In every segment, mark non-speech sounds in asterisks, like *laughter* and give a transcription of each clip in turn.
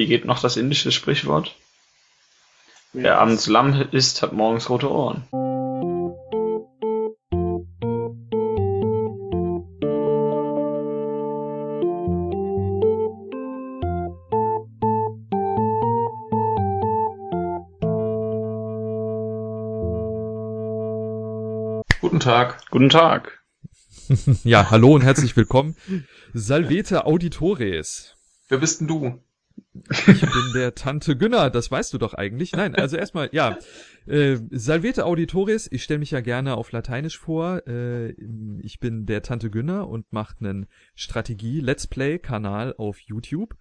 Wie geht noch das indische Sprichwort? Wer abends Lamm isst, hat morgens rote Ohren. Guten Tag. Guten Tag. *laughs* ja, hallo und herzlich willkommen. Salvete Auditores. Wer bist denn du? Ich bin der Tante Günner, das weißt du doch eigentlich. Nein, also erstmal, ja. Äh, Salvete Auditores, ich stelle mich ja gerne auf Lateinisch vor. Äh, ich bin der Tante Günner und mache einen Strategie-Let's Play-Kanal auf YouTube.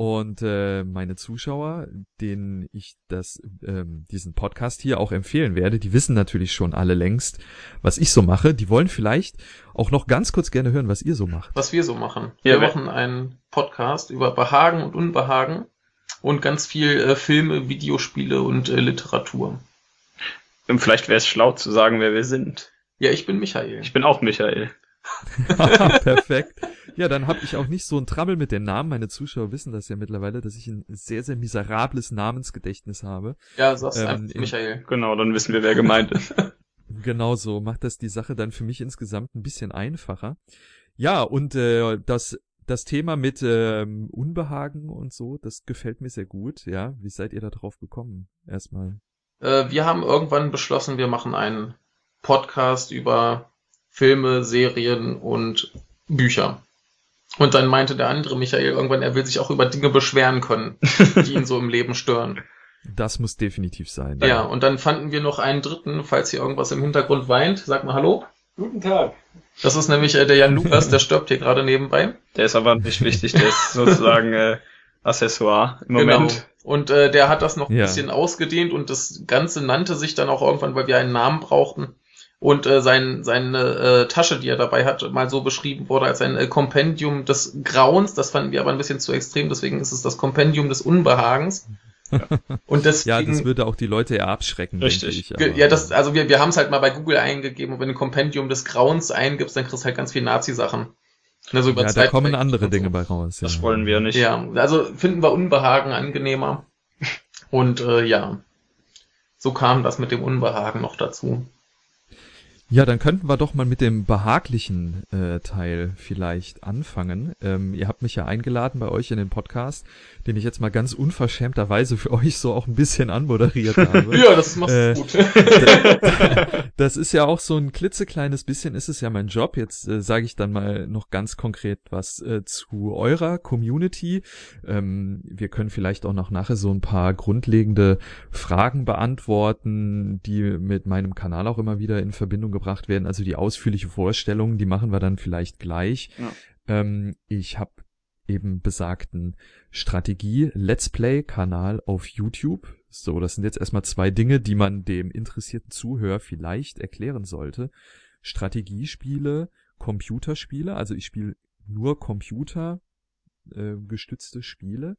Und äh, meine Zuschauer, denen ich das, ähm, diesen Podcast hier auch empfehlen werde, die wissen natürlich schon alle längst, was ich so mache. Die wollen vielleicht auch noch ganz kurz gerne hören, was ihr so macht. Was wir so machen. Wir Ja, machen einen Podcast über Behagen und Unbehagen und ganz viel äh, Filme, Videospiele und äh, Literatur. Und vielleicht wäre es schlau zu sagen, wer wir sind. Ja, ich bin Michael. Ich bin auch Michael. *laughs* Perfekt. Ja, dann habe ich auch nicht so ein Trammel mit den Namen. Meine Zuschauer wissen das ja mittlerweile, dass ich ein sehr, sehr miserables Namensgedächtnis habe. ja, sagst ähm, einfach in- Michael. Genau, dann wissen wir, wer gemeint ist. *laughs* *laughs* Genau so macht das die Sache dann für mich insgesamt ein bisschen einfacher. Ja, und äh, das das Thema mit ähm, Unbehagen und so, das gefällt mir sehr gut. Ja, wie seid ihr da drauf gekommen? Erstmal. Äh, wir haben irgendwann beschlossen, wir machen einen Podcast über Filme, Serien und Bücher. Und dann meinte der andere Michael irgendwann, er will sich auch über Dinge beschweren können, *laughs* die ihn so im Leben stören. Das muss definitiv sein. Ja, und dann fanden wir noch einen dritten, falls hier irgendwas im Hintergrund weint. Sag mal Hallo. Guten Tag. Das ist nämlich äh, der Jan Lukas, der stirbt hier gerade nebenbei. Der ist aber nicht wichtig, der ist sozusagen äh, Accessoire im Moment. Genau. Und äh, der hat das noch ein Ja. bisschen ausgedehnt und das Ganze nannte sich dann auch irgendwann, weil wir einen Namen brauchten. Und äh, sein, seine äh, Tasche, die er dabei hat, mal so beschrieben wurde als ein äh, Kompendium des Grauens. Das fanden wir aber ein bisschen zu extrem, deswegen ist es das Kompendium des Unbehagens. *laughs* Und deswegen, Ja, das würde auch die Leute eher abschrecken, Richtig. denke ich. Ja, das, also wir, wir haben es halt mal bei Google eingegeben und wenn du Kompendium des Grauens eingibst, dann kriegst du halt ganz viel Nazi-Sachen. Ne, so über ja, da kommen andere so. Dinge bei raus. Das ja. wollen wir nicht. Ja, also finden wir Unbehagen angenehmer. Und äh, ja, so kam das mit dem Unbehagen noch dazu. Ja, dann könnten wir doch mal mit dem behaglichen äh, Teil vielleicht anfangen. Ähm, ihr habt mich ja eingeladen bei euch in den Podcast, den ich jetzt mal ganz unverschämterweise für *laughs* euch so auch ein bisschen anmoderiert *laughs* habe. Ja, das machst du Äh, gut. *laughs* Das ist ja auch so ein klitzekleines bisschen, ist es ja mein Job. Jetzt äh, sage ich dann mal noch ganz konkret was äh, zu eurer Community. Ähm, wir können vielleicht auch noch nachher so ein paar grundlegende Fragen beantworten, die mit meinem Kanal auch immer wieder in Verbindung gebracht werden. Also die ausführliche Vorstellung, die machen wir dann vielleicht gleich. Ja. Ähm, ich habe eben besagten Strategie-Let's Play-Kanal auf YouTube. So, das sind jetzt erstmal zwei Dinge, die man dem interessierten Zuhörer vielleicht erklären sollte. Strategiespiele, Computerspiele, also ich spiele nur Computer äh, gestützte Spiele.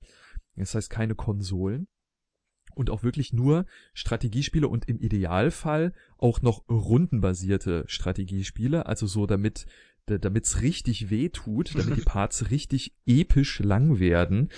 Das heißt keine Konsolen. Und auch wirklich nur Strategiespiele und im Idealfall auch noch rundenbasierte Strategiespiele, also so damit da- damit's richtig weh tut, damit die *laughs* Parts richtig episch lang werden.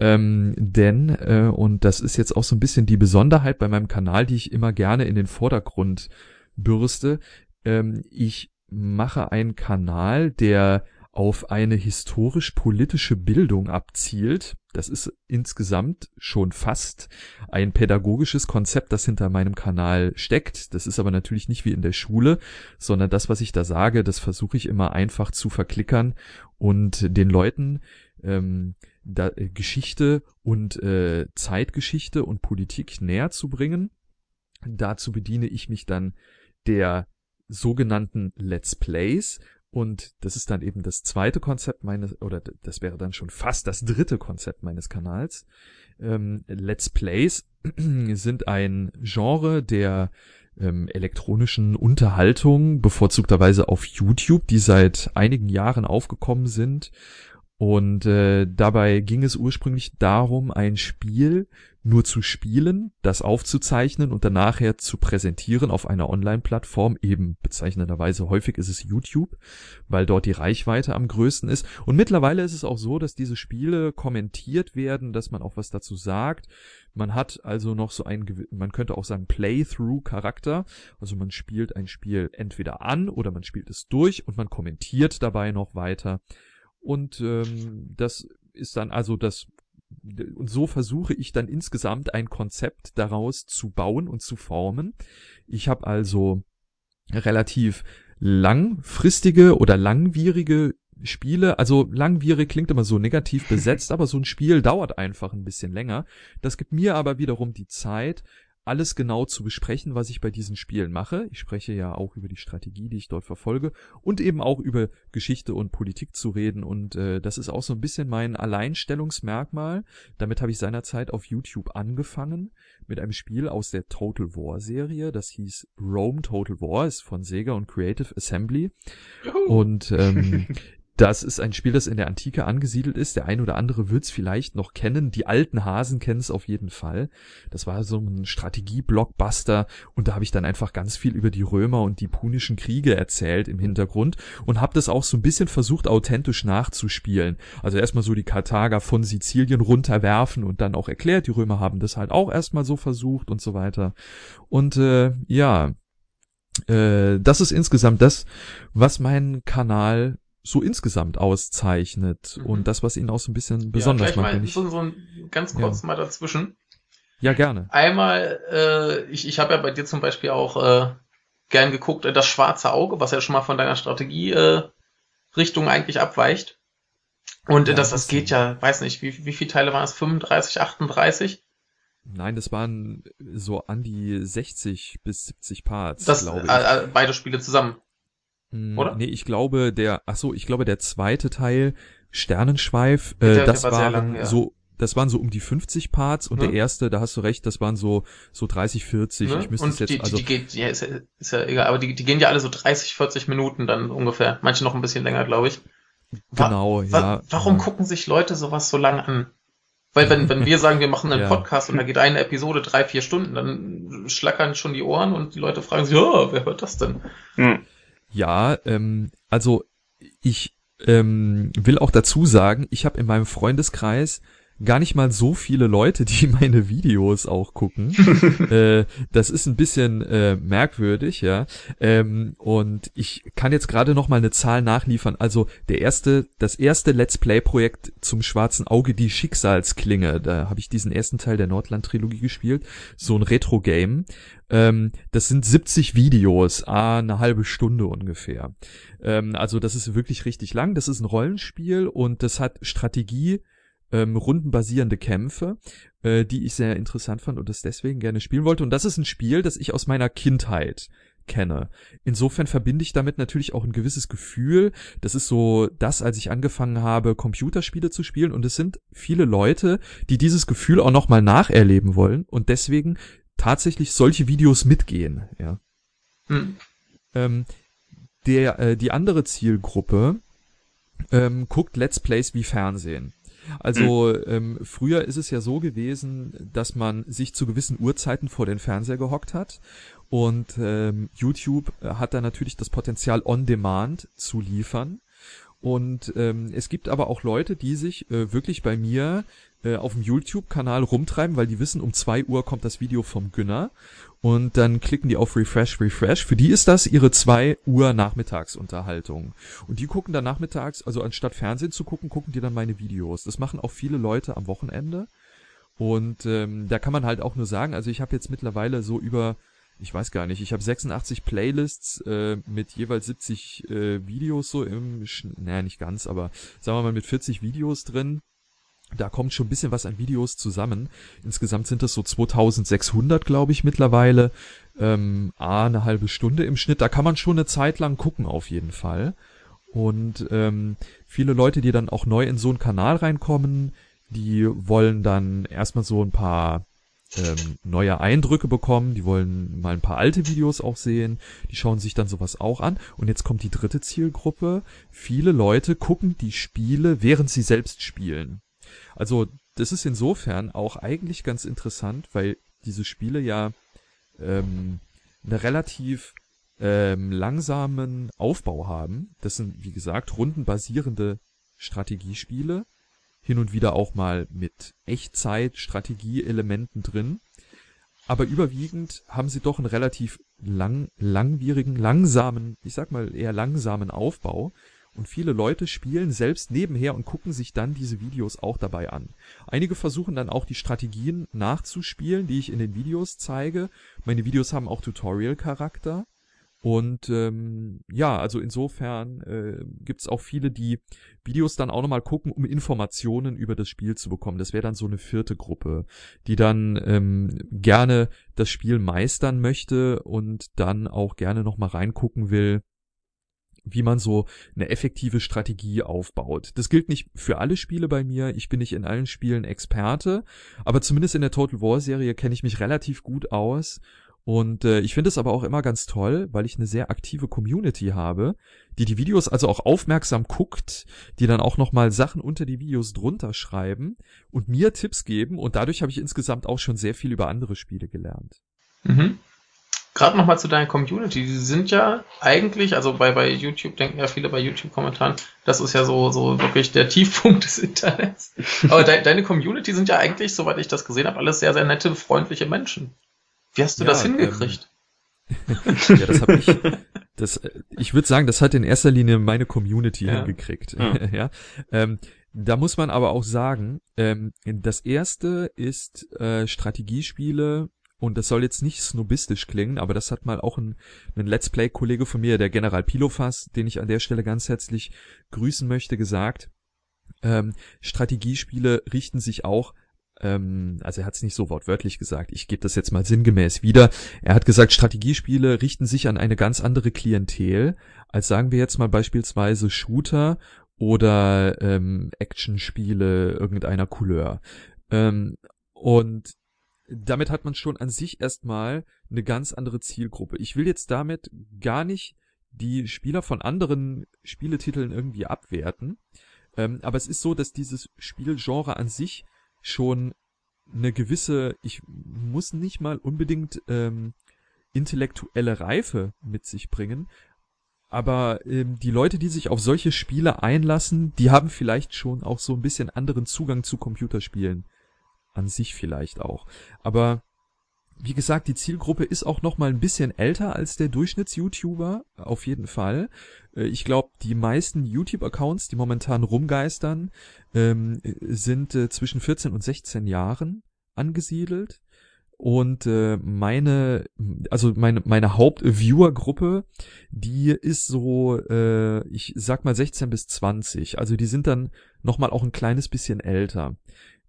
Ähm, denn, äh, und das ist jetzt auch so ein bisschen die Besonderheit bei meinem Kanal, die ich immer gerne in den Vordergrund bürste, ähm, ich mache einen Kanal, der auf eine historisch-politische Bildung abzielt. Das ist insgesamt schon fast ein pädagogisches Konzept, das hinter meinem Kanal steckt. Das ist aber natürlich nicht wie in der Schule, sondern das, was ich da sage, das versuche ich immer einfach zu verklickern und den Leuten ähm, da, äh, Geschichte und äh, Zeitgeschichte und Politik näher zu bringen. Dazu bediene ich mich dann der sogenannten Let's Plays. Und das ist dann eben das zweite Konzept meines, oder das wäre dann schon fast das dritte Konzept meines Kanals. Ähm, Let's Plays *clears throat* sind ein Genre der ähm, elektronischen Unterhaltung, bevorzugterweise auf YouTube, die seit einigen Jahren aufgekommen sind Und äh, dabei ging es ursprünglich darum, ein Spiel nur zu spielen, das aufzuzeichnen und dann zu präsentieren auf einer Online-Plattform, eben bezeichnenderweise häufig ist es YouTube, weil dort die Reichweite am größten ist. Und mittlerweile ist es auch so, dass diese Spiele kommentiert werden, dass man auch was dazu sagt. Man hat also noch so ein, man könnte auch sagen Playthrough-Charakter. Also man spielt ein Spiel entweder an oder man spielt es durch und man kommentiert dabei noch weiter. Und ähm, das ist dann also das und so versuche ich dann insgesamt ein Konzept daraus zu bauen und zu formen. Ich habe also relativ langfristige oder langwierige Spiele, also langwierig klingt immer so negativ besetzt, *laughs* aber so ein Spiel dauert einfach ein bisschen länger. Das gibt mir aber wiederum die Zeit, alles genau zu besprechen, was ich bei diesen Spielen mache. Ich spreche ja auch über die Strategie, die ich dort verfolge und eben auch über Geschichte und Politik zu reden. Und äh, das ist auch so ein bisschen mein Alleinstellungsmerkmal. Damit habe ich seinerzeit auf YouTube angefangen mit einem Spiel aus der Total War Serie. Das hieß Rome Total War, ist von Sega und Creative Assembly. Juhu. Und ähm, *laughs* Das ist ein Spiel, das in der Antike angesiedelt ist. Der ein oder andere wird es vielleicht noch kennen. Die alten Hasen kennen es auf jeden Fall. Das war so ein Strategie-Blockbuster und da habe ich dann einfach ganz viel über die Römer und die punischen Kriege erzählt im Hintergrund und habe das auch so ein bisschen versucht, authentisch nachzuspielen. Also erstmal so die Karthager von Sizilien runterwerfen und dann auch erklärt, die Römer haben das halt auch erstmal so versucht und so weiter. Und äh, ja, äh, das ist insgesamt das, was meinen Kanal so insgesamt auszeichnet mhm. und das, was ihn auch so ein bisschen besonders ja, macht. Mal, ich, so, so ein, ganz kurz ja. mal dazwischen. Ja, gerne. Einmal, äh, ich, ich habe ja bei dir zum Beispiel auch äh, gern geguckt, äh, das schwarze Auge, was ja schon mal von deiner Strategie äh, Richtung eigentlich abweicht. Und äh, ja, das, das geht ja, weiß nicht, wie, wie viele Teile waren es? 35, 38? Nein, das waren so an die 60 bis 70 Parts, das, glaube ich. Äh, äh, beide Spiele zusammen. Hm, Oder? Nee, ich glaube, der, ach so, ich glaube, der zweite Teil, Sternenschweif, äh, das war waren lang, ja. so, das waren so um die 50 Parts und ja. der erste, da hast du recht, das waren so, so 30, 40. Ne? Ich müsste es jetzt, die, also. Die, geht, ja, ist, ja, ist ja egal, aber die, die gehen ja alle so 30, 40 Minuten dann ungefähr. Manche noch ein bisschen länger, glaube ich. Genau, wa ja. warum ja. gucken sich Leute sowas so lang an? Weil wenn, wenn wir sagen, wir machen einen *laughs* ja. Podcast und da geht eine Episode drei, vier Stunden, dann schlackern schon die Ohren und die Leute fragen sich, ja, wer hört das denn? Hm. Ja, ähm, also ich ähm, will auch dazu sagen, ich habe in meinem Freundeskreis gar nicht mal so viele Leute, die *laughs* meine Videos auch gucken. *laughs* äh, das ist ein bisschen äh, merkwürdig, ja. Ähm, und ich kann jetzt gerade noch mal eine Zahl nachliefern. Also der erste, das erste Let's Play Projekt zum Schwarzen Auge, die Schicksalsklinge. Da habe ich diesen ersten Teil der Nordland Trilogie gespielt, so ein Retro Game. Ähm, das sind 70 Videos, ah, eine halbe Stunde ungefähr. Ähm, also das ist wirklich richtig lang. Das ist ein Rollenspiel und das hat Strategie ähm, rundenbasierende Kämpfe, äh, die ich sehr interessant fand und das deswegen gerne spielen wollte. Und das ist ein Spiel, das ich aus meiner Kindheit kenne. Insofern verbinde ich damit natürlich auch ein gewisses Gefühl. Das ist so das, als ich angefangen habe, Computerspiele zu spielen. Und es sind viele Leute, die dieses Gefühl auch nochmal nacherleben wollen und deswegen tatsächlich solche Videos mitgehen. Ja. Hm. Ähm, der, äh, die andere Zielgruppe ähm, guckt Let's Plays wie Fernsehen. Also mhm. ähm, früher ist es ja so gewesen, dass man sich zu gewissen Uhrzeiten vor den Fernseher gehockt hat und ähm, YouTube hat da natürlich das Potenzial On-Demand zu liefern. Und ähm, es gibt aber auch Leute, die sich äh, wirklich bei mir äh, auf dem YouTube-Kanal rumtreiben, weil die wissen, um zwei Uhr kommt das Video vom Günner und dann klicken die auf Refresh, Refresh. Für die ist das ihre zwei Uhr Nachmittagsunterhaltung. Und die gucken dann nachmittags, also anstatt Fernsehen zu gucken, gucken die dann meine Videos. Das machen auch viele Leute am Wochenende. Und ähm, da kann man halt auch nur sagen, also ich habe jetzt mittlerweile so über, ich weiß gar nicht, ich habe 86 Playlists äh, mit jeweils 70 äh, Videos so im, naja nicht ganz, aber sagen wir mal mit 40 Videos drin. Da kommt schon ein bisschen was an Videos zusammen. Insgesamt sind es so 2600, glaube ich, mittlerweile. Ähm, A, eine halbe Stunde im Schnitt. Da kann man schon eine Zeit lang gucken, auf jeden Fall. Und ähm, viele Leute, die dann auch neu in so einen Kanal reinkommen, die wollen dann erstmal so ein paar ähm, neue Eindrücke bekommen, die wollen mal ein paar alte Videos auch sehen, die schauen sich dann sowas auch an. Und jetzt kommt die dritte Zielgruppe. Viele Leute gucken die Spiele, während sie selbst spielen. Also das ist insofern auch eigentlich ganz interessant, weil diese Spiele ja ähm, eine relativ ähm, langsamen Aufbau haben. Das sind, wie gesagt, rundenbasierende Strategiespiele hin und wieder auch mal mit Echtzeit-Strategieelementen drin. Aber überwiegend haben sie doch einen relativ lang, langwierigen, langsamen, ich sag mal eher langsamen Aufbau. Und viele Leute spielen selbst nebenher und gucken sich dann diese Videos auch dabei an. Einige versuchen dann auch die Strategien nachzuspielen, die ich in den Videos zeige. Meine Videos haben auch Tutorial-Charakter. Und ähm, ja, also insofern äh, gibt auch viele, die Videos dann auch nochmal gucken, um Informationen über das Spiel zu bekommen. Das wäre dann so eine vierte Gruppe, die dann ähm, gerne das Spiel meistern möchte und dann auch gerne nochmal reingucken will, wie man so eine effektive Strategie aufbaut. Das gilt nicht für alle Spiele bei mir. Ich bin nicht in allen Spielen Experte, aber zumindest in der Total War Serie kenne ich mich relativ gut aus und äh, ich finde es aber auch immer ganz toll, weil ich eine sehr aktive Community habe, die die Videos also auch aufmerksam guckt, die dann auch nochmal Sachen unter die Videos drunter schreiben und mir Tipps geben. Und dadurch habe ich insgesamt auch schon sehr viel über andere Spiele gelernt. Mhm. Gerade nochmal zu deiner Community. Die sind ja eigentlich, also bei, bei YouTube denken ja viele bei YouTube-Kommentaren, das ist ja so, so wirklich der Tiefpunkt *laughs* des Internets. Aber de, deine Community sind ja eigentlich, soweit ich das gesehen habe, alles sehr, sehr nette, freundliche Menschen. Wie hast du ja, das hingekriegt? Ähm, *laughs* ja, das habe ich. Das, ich würde sagen, das hat in erster Linie meine Community ja. hingekriegt. Ja. *laughs* ja. Ähm, da muss man aber auch sagen, ähm, das erste ist äh, Strategiespiele und das soll jetzt nicht snobistisch klingen, aber das hat mal auch ein, ein Let's Play-Kollege von mir, der General Pilofas, den ich an der Stelle ganz herzlich grüßen möchte, gesagt. Ähm, Strategiespiele richten sich auch ähm, also er hat es nicht so wortwörtlich gesagt, ich gebe das jetzt mal sinngemäß wieder. Er hat gesagt, Strategiespiele richten sich an eine ganz andere Klientel, als sagen wir jetzt mal beispielsweise Shooter oder ähm, Actionspiele irgendeiner Couleur. Ähm, und damit hat man schon an sich erstmal eine ganz andere Zielgruppe. Ich will jetzt damit gar nicht die Spieler von anderen Spieletiteln irgendwie abwerten. Ähm, aber es ist so, dass dieses Spielgenre an sich schon eine gewisse, ich muss nicht mal unbedingt ähm, intellektuelle Reife mit sich bringen, aber ähm, die Leute, die sich auf solche Spiele einlassen, die haben vielleicht schon auch so ein bisschen anderen Zugang zu Computerspielen. An sich vielleicht auch. Aber wie gesagt, die Zielgruppe ist auch noch mal ein bisschen älter als der Durchschnitts-YouTuber, auf jeden Fall. Äh, ich glaube, die meisten YouTube-Accounts, die momentan rumgeistern, ähm, sind äh, zwischen 14 und 16 Jahren angesiedelt. Und äh, meine, also meine, meine Haupt-Viewer-Gruppe, die ist so, äh, ich sag mal 16 bis 20. Also die sind dann noch mal auch ein kleines bisschen älter.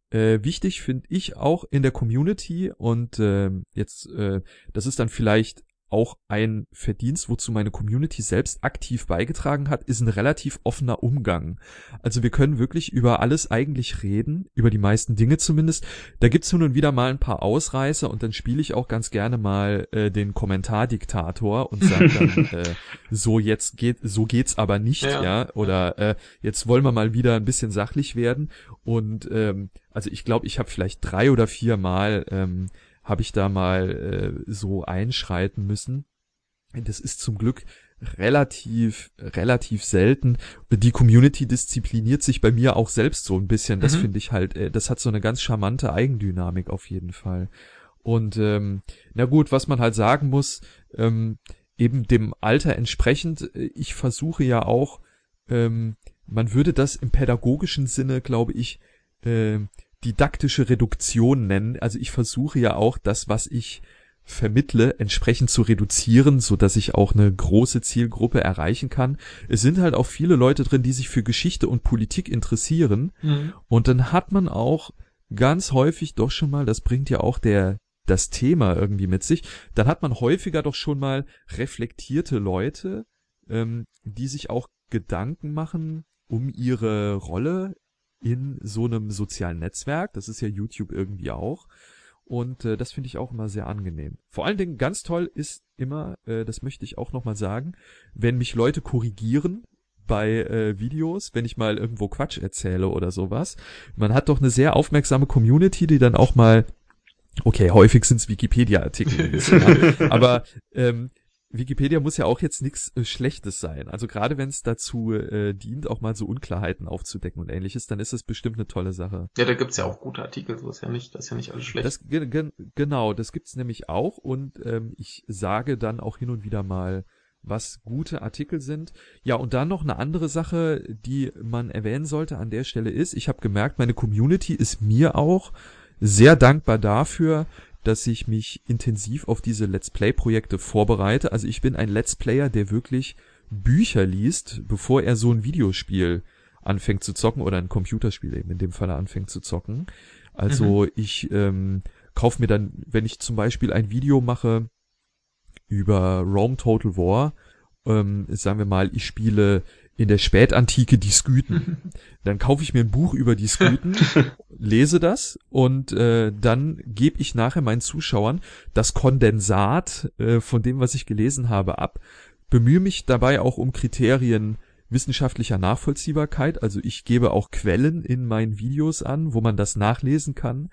Äh, wichtig finde ich auch in der Community und äh, jetzt, äh, das ist dann vielleicht auch ein Verdienst, wozu meine Community selbst aktiv beigetragen hat, ist ein relativ offener Umgang. Also wir können wirklich über alles eigentlich reden, über die meisten Dinge zumindest. Da gibt's nun und wieder mal ein paar Ausreißer und dann spiele ich auch ganz gerne mal äh, den Kommentardiktator und sage dann, *laughs* äh, so jetzt geht, so geht's aber nicht, ja, ja? oder äh, jetzt wollen wir mal wieder ein bisschen sachlich werden. Und ähm, also ich glaube, ich habe vielleicht drei oder vier Mal ähm, habe ich da mal äh, so einschreiten müssen. Das ist zum Glück relativ, relativ selten. Die Community diszipliniert sich bei mir auch selbst so ein bisschen. Das mhm. finde ich halt, äh, das hat so eine ganz charmante Eigendynamik auf jeden Fall. Und ähm, na gut, was man halt sagen muss, ähm, eben dem Alter entsprechend, äh, ich versuche ja auch, ähm, man würde das im pädagogischen Sinne, glaube ich, äh, didaktische Reduktion nennen. Also ich versuche ja auch das, was ich vermittle, entsprechend zu reduzieren, so dass ich auch eine große Zielgruppe erreichen kann. Es sind halt auch viele Leute drin, die sich für Geschichte und Politik interessieren. Mhm. Und dann hat man auch ganz häufig doch schon mal, das bringt ja auch der das Thema irgendwie mit sich, dann hat man häufiger doch schon mal reflektierte Leute, ähm, die sich auch Gedanken machen um ihre Rolle in so einem sozialen Netzwerk. Das ist ja YouTube irgendwie auch. Und äh, das finde ich auch immer sehr angenehm. Vor allen Dingen ganz toll ist immer, äh, das möchte ich auch nochmal sagen, wenn mich Leute korrigieren bei äh, Videos, wenn ich mal irgendwo Quatsch erzähle oder sowas. Man hat doch eine sehr aufmerksame Community, die dann auch mal, okay, häufig sind es Wikipedia-Artikel, *laughs* ja, aber ähm, Wikipedia muss ja auch jetzt nichts äh, Schlechtes sein. Also gerade wenn es dazu äh, dient, auch mal so Unklarheiten aufzudecken und ähnliches, dann ist das bestimmt eine tolle Sache. Ja, da gibt's ja auch gute Artikel, so ist ja nicht, das ist ja nicht alles schlecht. Das, genau, das gibt's nämlich auch und ähm, ich sage dann auch hin und wieder mal, was gute Artikel sind. Ja, und dann noch eine andere Sache, die man erwähnen sollte an der Stelle ist, ich habe gemerkt, meine Community ist mir auch sehr dankbar dafür, dass ich mich intensiv auf diese Let's Play-Projekte vorbereite. Also ich bin ein Let's Player, der wirklich Bücher liest, bevor er so ein Videospiel anfängt zu zocken oder ein Computerspiel eben in dem Fall anfängt zu zocken. Also mhm. ich ähm, kaufe mir dann, wenn ich zum Beispiel ein Video mache über Rome Total War, ähm, sagen wir mal, ich spiele in der Spätantike die Skythen. *laughs* Dann kaufe ich mir ein Buch über die Skythen, *laughs* lese das und äh, dann gebe ich nachher meinen Zuschauern das Kondensat äh, von dem, was ich gelesen habe, ab. Bemühe mich dabei auch um Kriterien wissenschaftlicher Nachvollziehbarkeit. Also ich gebe auch Quellen in meinen Videos an, wo man das nachlesen kann.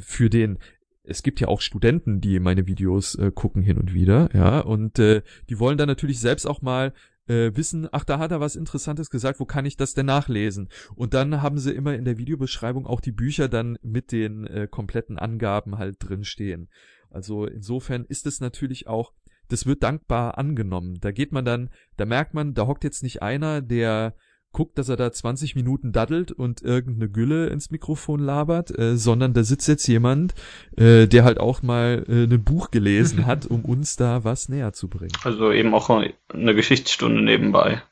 Für den es gibt ja auch Studenten, die meine Videos äh, gucken hin und wieder, ja, und äh, die wollen dann natürlich selbst auch mal äh, wissen, ach, da hat er was Interessantes gesagt, wo kann ich das denn nachlesen? Und dann haben sie immer in der Videobeschreibung auch die Bücher dann mit den äh, kompletten Angaben halt drin stehen. Also insofern ist es natürlich auch, das wird dankbar angenommen. Da geht man dann, da merkt man, da hockt jetzt nicht einer, der guckt, dass er da 20 Minuten daddelt und irgendeine Gülle ins Mikrofon labert, äh, sondern da sitzt jetzt jemand, äh, der halt auch mal äh, ein Buch gelesen *laughs* hat, um uns da was näher zu bringen. Also eben auch eine Geschichtsstunde nebenbei.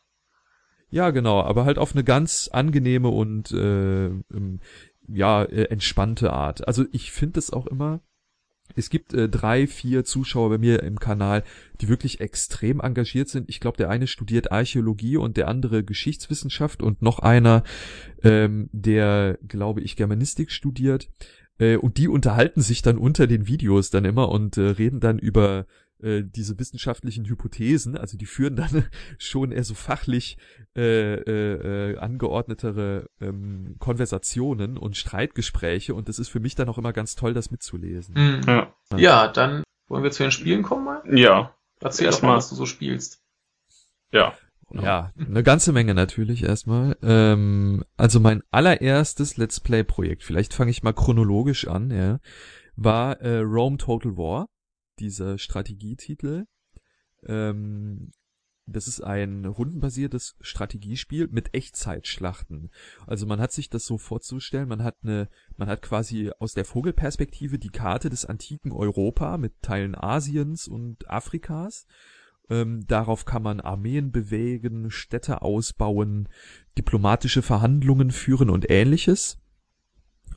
Ja, genau, aber halt auf eine ganz angenehme und äh, ähm, ja, äh, entspannte Art. Also ich finde es auch immer, es gibt äh, drei, vier Zuschauer bei mir im Kanal, die wirklich extrem engagiert sind. Ich glaube, der eine studiert Archäologie und der andere Geschichtswissenschaft und noch einer, ähm, der, glaube ich, Germanistik studiert. Äh, und die unterhalten sich dann unter den Videos dann immer und äh, reden dann über äh, diese wissenschaftlichen Hypothesen, also die führen dann *laughs* schon eher so fachlich äh, äh, äh, angeordnetere ähm, Konversationen und Streitgespräche und das ist für mich dann auch immer ganz toll, das mitzulesen. Mhm. Ja. ja, dann wollen wir zu den Spielen kommen mal? Ja. Erzähl erst mal, was du so spielst. Ja. Ja, eine ganze Menge natürlich erstmal. Ähm, also mein allererstes Let's Play-Projekt, vielleicht fange ich mal chronologisch an, ja, war äh, Rome Total War dieser Strategietitel. Ähm, das ist ein rundenbasiertes Strategiespiel mit Echtzeitschlachten. Also man hat sich das so vorzustellen, man hat eine, man hat quasi aus der Vogelperspektive die Karte des antiken Europa mit Teilen Asiens und Afrikas. Ähm, darauf kann man Armeen bewegen, Städte ausbauen, diplomatische Verhandlungen führen und ähnliches.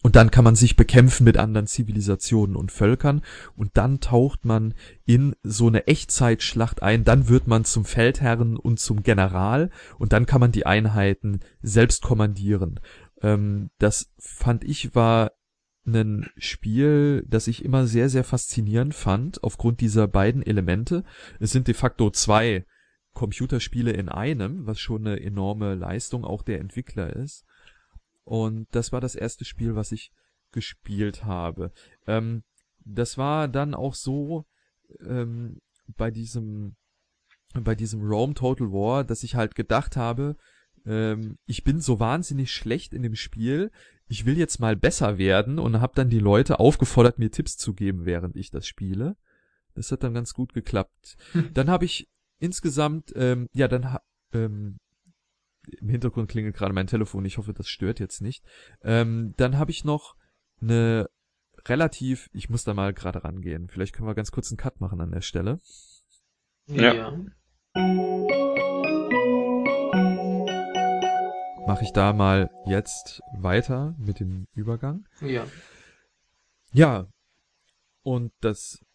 Und dann kann man sich bekämpfen mit anderen Zivilisationen und Völkern und dann taucht man in so eine Echtzeitschlacht ein, dann wird man zum Feldherren und zum General und dann kann man die Einheiten selbst kommandieren. Ähm, das fand ich war ein Spiel, das ich immer sehr, sehr faszinierend fand, aufgrund dieser beiden Elemente. Es sind de facto zwei Computerspiele in einem, was schon eine enorme Leistung auch der Entwickler ist. Und das war das erste Spiel, was ich gespielt habe. Ähm, das war dann auch so ähm, bei diesem bei diesem Rome Total War, dass ich halt gedacht habe, ähm, ich bin so wahnsinnig schlecht in dem Spiel, ich will jetzt mal besser werden und habe dann die Leute aufgefordert, mir Tipps zu geben, während ich das spiele. Das hat dann ganz gut geklappt. Hm. *laughs* Dann habe ich insgesamt, ähm, ja, dann ähm, im Hintergrund klingelt gerade mein Telefon, ich hoffe, das stört jetzt nicht. Ähm, dann habe ich noch eine relativ, ich muss da mal gerade rangehen. Vielleicht können wir ganz kurz einen Cut machen an der Stelle. Ja. ja. Mache ich da mal jetzt weiter mit dem Übergang? Ja. Ja. Und das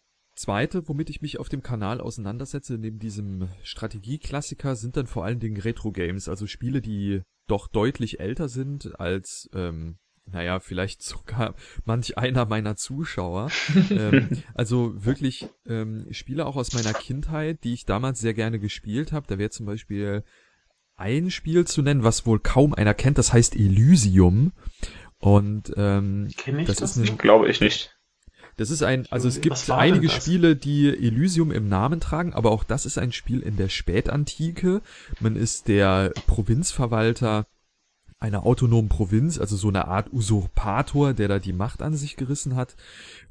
Zweite, womit ich mich auf dem Kanal auseinandersetze, neben diesem Strategieklassiker, sind dann vor allen Dingen Retro-Games, also Spiele, die doch deutlich älter sind als ähm, naja, vielleicht sogar manch einer meiner Zuschauer. *laughs* ähm, also wirklich ähm, Spiele auch aus meiner Kindheit, die ich damals sehr gerne gespielt habe. Da wäre zum Beispiel ein Spiel zu nennen, was wohl kaum einer kennt, das heißt Elysium. Und ähm, Kenn ich das, das ist ein, Glaube ich nicht. Das ist ein, also es gibt einige? Spiele, die Elysium im Namen tragen, aber auch das ist ein Spiel in der Spätantike. Man ist der Provinzverwalter einer autonomen Provinz, also so eine Art Usurpator, der da die Macht an sich gerissen hat.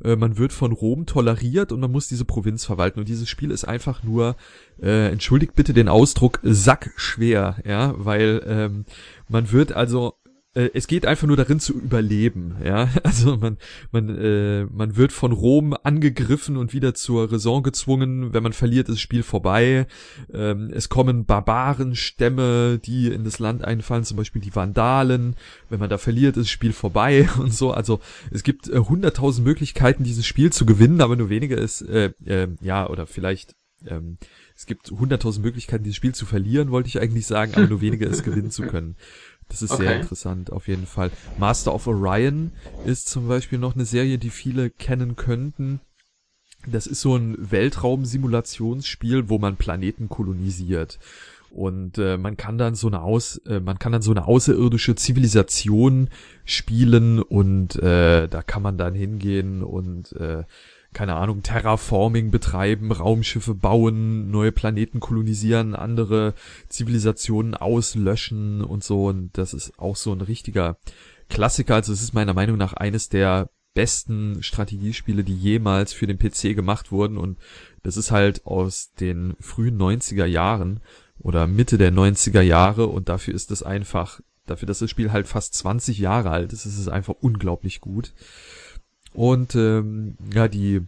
Äh, man wird von Rom toleriert und man muss diese Provinz verwalten. Und dieses Spiel ist einfach nur, äh, entschuldigt bitte den Ausdruck, sackschwer, ja, weil ähm, man wird also es geht einfach nur darin zu überleben, ja. *laughs* Also man, man, äh, man wird von Rom angegriffen und wieder zur Raison gezwungen. Wenn man verliert, ist das Spiel vorbei. Ähm, es kommen Barbarenstämme, die in das Land einfallen, zum Beispiel die Vandalen. Wenn man da verliert, ist das Spiel vorbei *laughs* und so. Also es gibt äh, hunderttausend Möglichkeiten, dieses Spiel zu gewinnen, aber nur wenige ist, äh, äh, ja, oder vielleicht ähm, es gibt hunderttausend Möglichkeiten, dieses Spiel zu verlieren, wollte ich eigentlich sagen, aber nur *laughs* wenige es gewinnen zu können. Das ist sehr Okay. interessant, auf jeden Fall. Master of Orion ist zum Beispiel noch eine Serie, die viele kennen könnten. Das ist so ein Weltraum-Simulationsspiel, wo man Planeten kolonisiert. Und äh, man kann dann so eine aus, äh, man kann dann so eine außerirdische Zivilisation spielen und äh, da kann man dann hingehen und äh, keine Ahnung, Terraforming betreiben, Raumschiffe bauen, neue Planeten kolonisieren, andere Zivilisationen auslöschen und so. Und das ist auch so ein richtiger Klassiker. Also es ist meiner Meinung nach eines der besten Strategiespiele, die jemals für den PC gemacht wurden. Und das ist halt aus den frühen 90er Jahren oder Mitte der 90er Jahre. Und dafür ist es einfach, dafür, dass das Spiel halt fast 20 Jahre alt ist, ist es einfach unglaublich gut. Und ähm, ja, die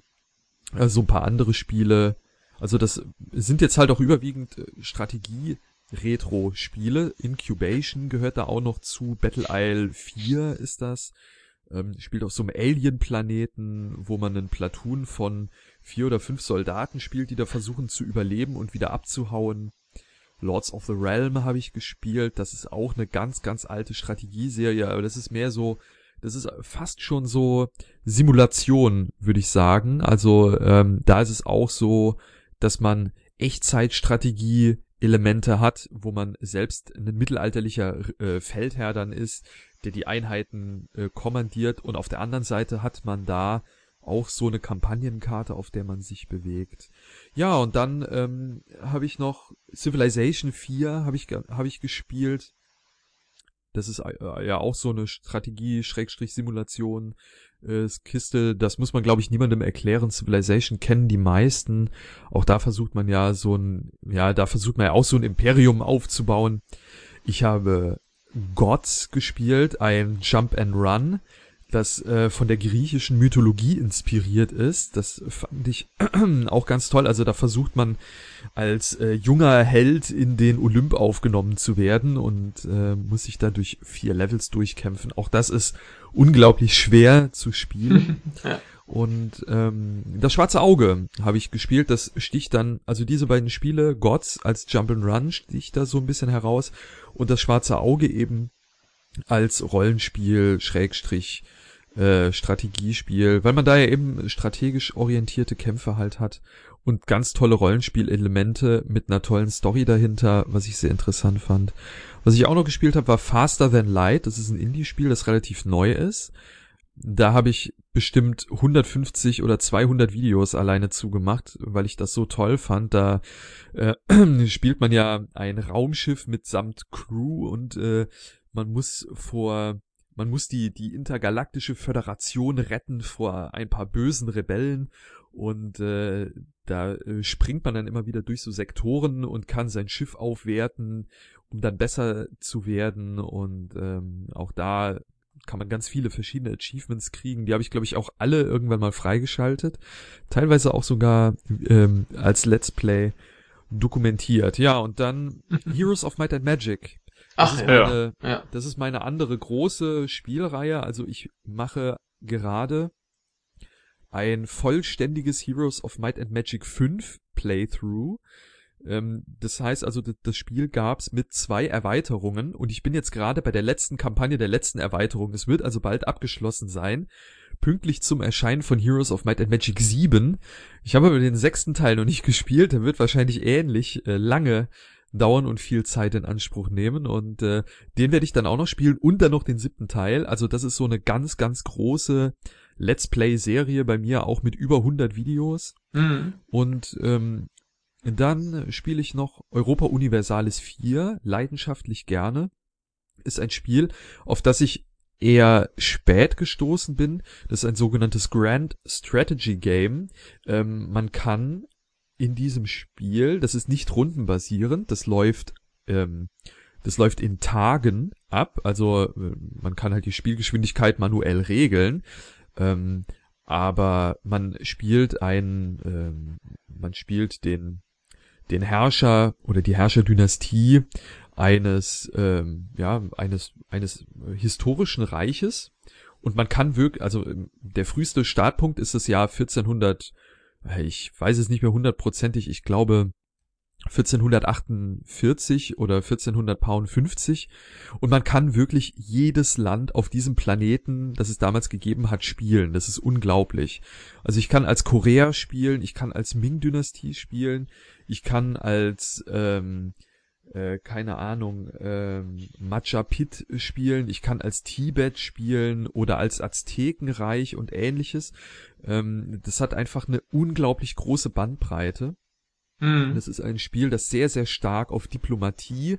äh, so ein paar andere Spiele. Also das sind jetzt halt auch überwiegend äh, Strategie-Retro-Spiele. Incubation gehört da auch noch zu. Battle Isle 4 ist das. Ähm, spielt auf so einem Alien-Planeten, wo man einen Platoon von vier oder fünf Soldaten spielt, die da versuchen zu überleben und wieder abzuhauen. Lords of the Realm habe ich gespielt. Das ist auch eine ganz, ganz alte Strategieserie, aber das ist mehr so, das ist fast schon so Simulation, würde ich sagen. Also ähm, da ist es auch so, dass man Echtzeitstrategie Elemente hat, wo man selbst ein mittelalterlicher äh, Feldherr dann ist, der die Einheiten äh, kommandiert und auf der anderen Seite hat man da auch so eine Kampagnenkarte, auf der man sich bewegt. Ja, und dann ähm, habe ich noch Civilization 4 habe ich habe ich gespielt. Das ist äh, ja auch so eine Strategie Schrägstrich Simulation äh, Kiste, das muss man glaube ich niemandem erklären. Civilization kennen die meisten. Auch da versucht man ja so ein ja, da versucht man ja auch so ein Imperium aufzubauen. Ich habe Gods gespielt, ein Jump and Run, das äh, von der griechischen Mythologie inspiriert ist. Das fand ich *clears throat* auch ganz toll. Also da versucht man als äh, junger Held in den Olymp aufgenommen zu werden und äh, muss sich da durch vier Levels durchkämpfen. Auch das ist unglaublich schwer zu spielen. *laughs* Ja. Und ähm, das schwarze Auge habe ich gespielt. Das sticht dann, also diese beiden Spiele, Gods als Jump and Run sticht da so ein bisschen heraus und das schwarze Auge eben als Rollenspiel, Schrägstrich, äh, Strategiespiel, weil man da ja eben strategisch orientierte Kämpfe halt hat und ganz tolle Rollenspielelemente mit einer tollen Story dahinter, was ich sehr interessant fand. Was ich auch noch gespielt habe, war Faster Than Light. Das ist ein Indie-Spiel, das relativ neu ist. Da habe ich bestimmt 150 oder 200 Videos alleine zugemacht, weil ich das so toll fand. Da äh, *clears throat* spielt man ja ein Raumschiff mitsamt Crew und äh, man muss vor man muss die die intergalaktische Föderation retten vor ein paar bösen Rebellen und äh, da äh, springt man dann immer wieder durch so Sektoren und kann sein Schiff aufwerten, um dann besser zu werden und ähm, auch da kann man ganz viele verschiedene Achievements kriegen. Die habe ich, glaube ich, auch alle irgendwann mal freigeschaltet. Teilweise auch sogar ähm, als Let's Play dokumentiert. Ja, und dann *laughs* Heroes of Might and Magic. Das Ach ist ja. meine, ja. das ist meine andere große Spielreihe. Also ich mache gerade ein vollständiges Heroes of Might and Magic 5 Playthrough. Ähm, das heißt also, das Spiel gab's mit zwei Erweiterungen und ich bin jetzt gerade bei der letzten Kampagne der letzten Erweiterung. Es wird also bald abgeschlossen sein, pünktlich zum Erscheinen von Heroes of Might and Magic 7. Ich habe aber den sechsten Teil noch nicht *laughs* gespielt, der wird wahrscheinlich ähnlich äh, lange dauern und viel Zeit in Anspruch nehmen und äh, den werde ich dann auch noch spielen und dann noch den siebten Teil. Also das ist so eine ganz, ganz große Let's Play-Serie bei mir, auch mit über 100 Videos. Mhm. Und ähm, dann spiele ich noch Europa Universalis 4, leidenschaftlich gerne. Ist ein Spiel, auf das ich eher spät gestoßen bin. Das ist ein sogenanntes Grand Strategy Game. Ähm, man kann in diesem Spiel, das ist nicht rundenbasierend, das läuft, ähm, das läuft in Tagen ab. Also äh, man kann halt die Spielgeschwindigkeit manuell regeln. Ähm, aber man spielt ein, ähm, man spielt den den Herrscher oder die Herrscherdynastie eines ähm, ja eines eines historischen Reiches und man kann wirklich also ähm, der früheste Startpunkt ist das Jahr 1400 äh, ich weiß es nicht mehr hundertprozentig ich glaube 1448 oder 1450 und man kann wirklich jedes Land auf diesem Planeten, das es damals gegeben hat, spielen. Das ist unglaublich. Also ich kann als Korea spielen, ich kann als Ming-Dynastie spielen, ich kann als ähm, äh, keine Ahnung, ähm, Machapit spielen, ich kann als Tibet spielen oder als Aztekenreich und ähnliches. Ähm, das hat einfach eine unglaublich große Bandbreite. Mhm. Das ist ein Spiel, das sehr, sehr stark auf Diplomatie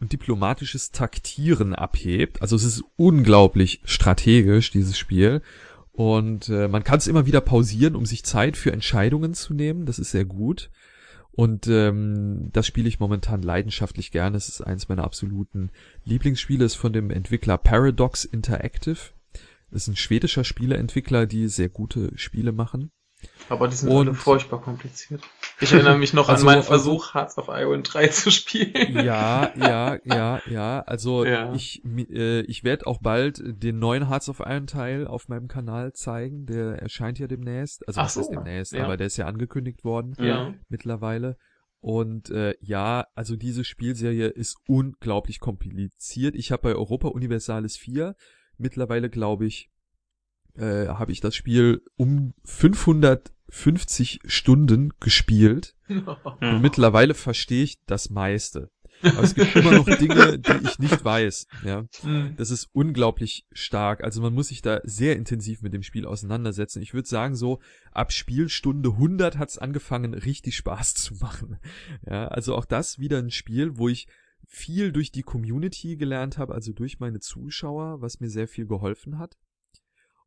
und diplomatisches Taktieren abhebt. Also es ist unglaublich strategisch, dieses Spiel. Und äh, man kann es immer wieder pausieren, um sich Zeit für Entscheidungen zu nehmen. Das ist sehr gut. Und ähm, das spiele ich momentan leidenschaftlich gerne. Es ist eins meiner absoluten Lieblingsspiele. Es ist von dem Entwickler Paradox Interactive. Das ist ein schwedischer Spieleentwickler, die sehr gute Spiele machen. Aber die sind Und- alle furchtbar kompliziert. Ich erinnere mich noch Also- an meinen Versuch, Hearts of Iron 3 zu spielen. Ja, ja, ja, ja. Also *laughs* Ja. ich, äh, ich werde auch bald den neuen Hearts of Iron Teil auf meinem Kanal zeigen. Der erscheint ja demnächst. Also Ach was ist so, demnächst? ja. Aber der ist ja angekündigt worden Ja. mittlerweile. Und äh, ja, also diese Spielserie ist unglaublich kompliziert. Ich habe bei Europa Universalis 4 mittlerweile, glaube ich, äh, habe ich das Spiel um 550 Stunden gespielt. *laughs* Und mittlerweile verstehe ich das meiste. Aber es gibt immer noch *laughs* Dinge, die ich nicht weiß. Ja, Mhm. das ist unglaublich stark. Also man muss sich da sehr intensiv mit dem Spiel auseinandersetzen. Ich würde sagen, so ab Spielstunde 100 hat's angefangen, richtig Spaß *laughs* zu machen. Ja, also auch das wieder ein Spiel, wo ich viel durch die Community gelernt habe, also durch meine Zuschauer, was mir sehr viel geholfen hat.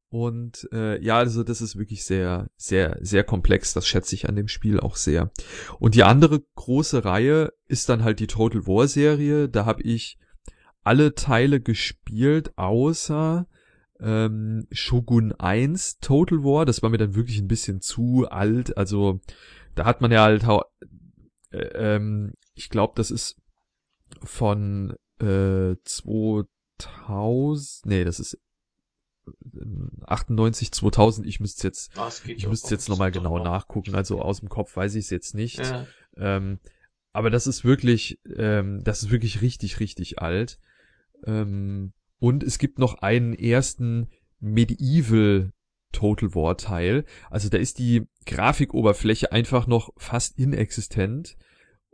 Und äh, ja, also das ist wirklich sehr, sehr, sehr komplex. Das schätze ich an dem Spiel auch sehr. Und die andere große Reihe ist dann halt die Total War Serie. Da habe ich alle Teile gespielt, außer ähm, Shogun 1 Total War. Das war mir dann wirklich ein bisschen zu alt. Also da hat man ja halt, äh, ähm, ich glaube, das ist von äh, 2000, nee, das ist 98, 2000. Ich müsste jetzt, Ah, ich müsste jetzt nochmal genau nachgucken. Also aus dem Kopf weiß ich es jetzt nicht. Ja. Ähm, aber das ist wirklich, ähm, das ist wirklich richtig, richtig alt. Ähm, und es gibt noch einen ersten Medieval Total War Teil. Also da ist die Grafikoberfläche einfach noch fast inexistent.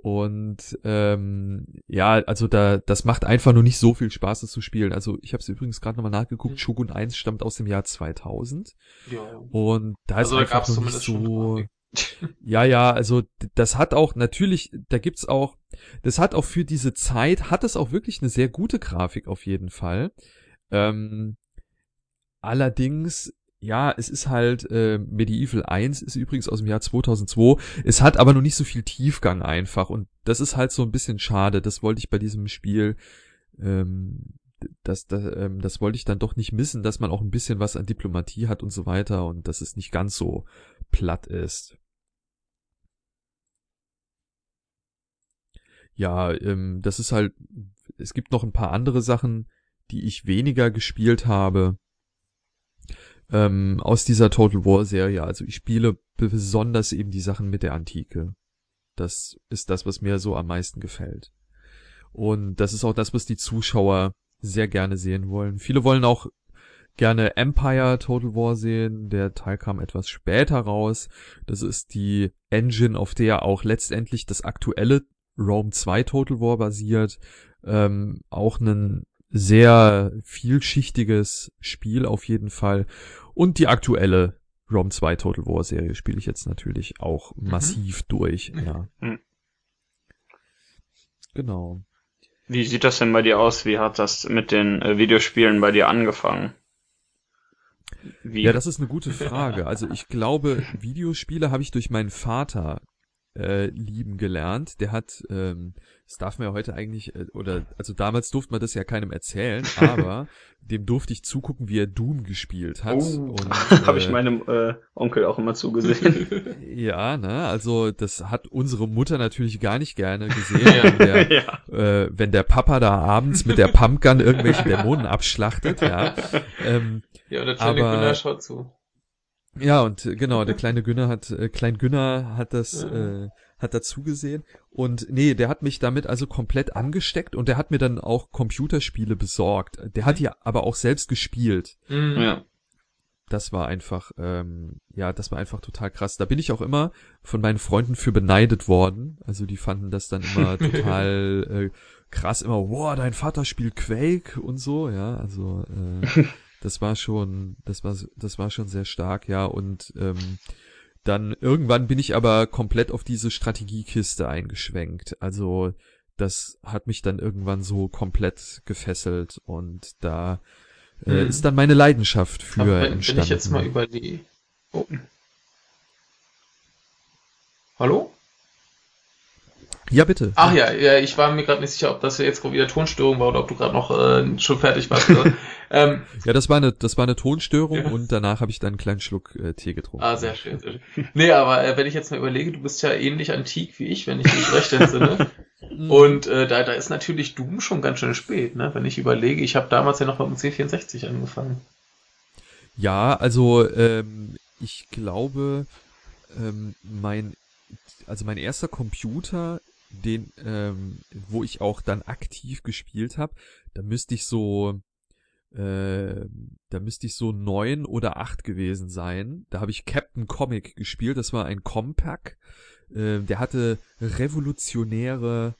Und ähm, ja, also da, das macht einfach nur nicht so viel Spaß, das zu spielen. Also ich habe es übrigens gerade nochmal nachgeguckt. Mhm. Shogun 1 stammt aus dem Jahr 2000 Ja. und da Also ist da einfach noch nicht so. *laughs* Ja, ja, also das hat auch natürlich, da gibt's auch, das hat auch für diese Zeit, hat es auch wirklich eine sehr gute Grafik auf jeden Fall. Ähm, allerdings, ja, es ist halt, äh, Medieval 1 ist übrigens aus dem Jahr 2002. Es hat aber noch nicht so viel Tiefgang einfach und das ist halt so ein bisschen schade. Das wollte ich bei diesem Spiel, ähm, das, das, ähm, das wollte ich dann doch nicht missen, dass man auch ein bisschen was an Diplomatie hat und so weiter und dass es nicht ganz so platt ist. Ja, ähm, das ist halt, es gibt noch ein paar andere Sachen, die ich weniger gespielt habe ähm, aus dieser Total War Serie. Also ich spiele besonders eben die Sachen mit der Antike. Das ist das, was mir so am meisten gefällt. Und das ist auch das, was die Zuschauer sehr gerne sehen wollen. Viele wollen auch gerne Empire Total War sehen. Der Teil kam etwas später raus. Das ist die Engine, auf der auch letztendlich das aktuelle Rome 2 Total War basiert. Ähm, auch ein sehr vielschichtiges Spiel auf jeden Fall. Und die aktuelle Rome 2 Total War Serie spiele ich jetzt natürlich auch mhm. massiv durch. Ja. Mhm. Genau. Wie sieht das denn bei dir aus? Wie hat das mit den äh, Videospielen bei dir angefangen? Wie? Ja, das ist eine gute Frage. Also ich glaube, Videospiele habe ich durch meinen Vater äh, lieben gelernt. Der hat, ähm, das darf man ja heute eigentlich, äh, oder also damals durfte man das ja keinem erzählen, *laughs* aber dem durfte ich zugucken, wie er Doom gespielt hat. Oh, *laughs* äh, habe ich meinem äh, Onkel auch immer zugesehen. *laughs* ja, ne, also das hat unsere Mutter natürlich gar nicht gerne gesehen, wenn der, ja. äh, wenn der Papa da abends mit der Pumpgun irgendwelche Dämonen abschlachtet, ja. Ähm, ja, der kleine aber, schaut zu. Ja, und äh, genau, der kleine Günner hat, äh, Klein Günner hat das, ja. äh, hat dazu gesehen. Und nee, der hat mich damit also komplett angesteckt und der hat mir dann auch Computerspiele besorgt. Der hat die aber auch selbst gespielt. Mhm. Ja. Das war einfach, ähm, ja, das war einfach total krass. Da bin ich auch immer von meinen Freunden für beneidet worden. Also die fanden das dann immer *laughs* total äh, krass, immer, wow, dein Vater spielt Quake und so, ja, also äh, *laughs* das war schon, das war, das war schon sehr stark, ja. Und ähm, dann irgendwann bin ich aber komplett auf diese Strategiekiste eingeschwenkt. Also das hat mich dann irgendwann so komplett gefesselt und da äh, hm. ist dann meine Leidenschaft für aber wenn, entstanden. Wenn ich jetzt mal über die. Oh. Hallo? Ja, bitte. Ach ja, ja, ich war mir gerade nicht sicher, ob das jetzt wieder Tonstörung war oder ob du gerade noch äh, schon fertig warst. *laughs* ähm, ja, das war eine, das war eine Tonstörung ja. und danach habe ich dann einen kleinen Schluck äh, Tee getrunken. Ah, sehr schön, sehr schön. Nee, aber äh, wenn ich jetzt mal überlege, du bist ja ähnlich antik wie ich, wenn ich mich recht entsinne. *laughs* Und äh, da, da ist natürlich Doom schon ganz schön spät, ne? Wenn ich überlege, ich habe damals ja noch mit dem C64 angefangen. Ja, also ähm, ich glaube, ähm, mein also mein erster Computer den, ähm, wo ich auch dann aktiv gespielt habe, da müsste ich so, äh, da müsste ich so neun oder acht gewesen sein. Da habe ich Captain Comic gespielt. Das war ein Compact. Äh, der hatte revolutionäre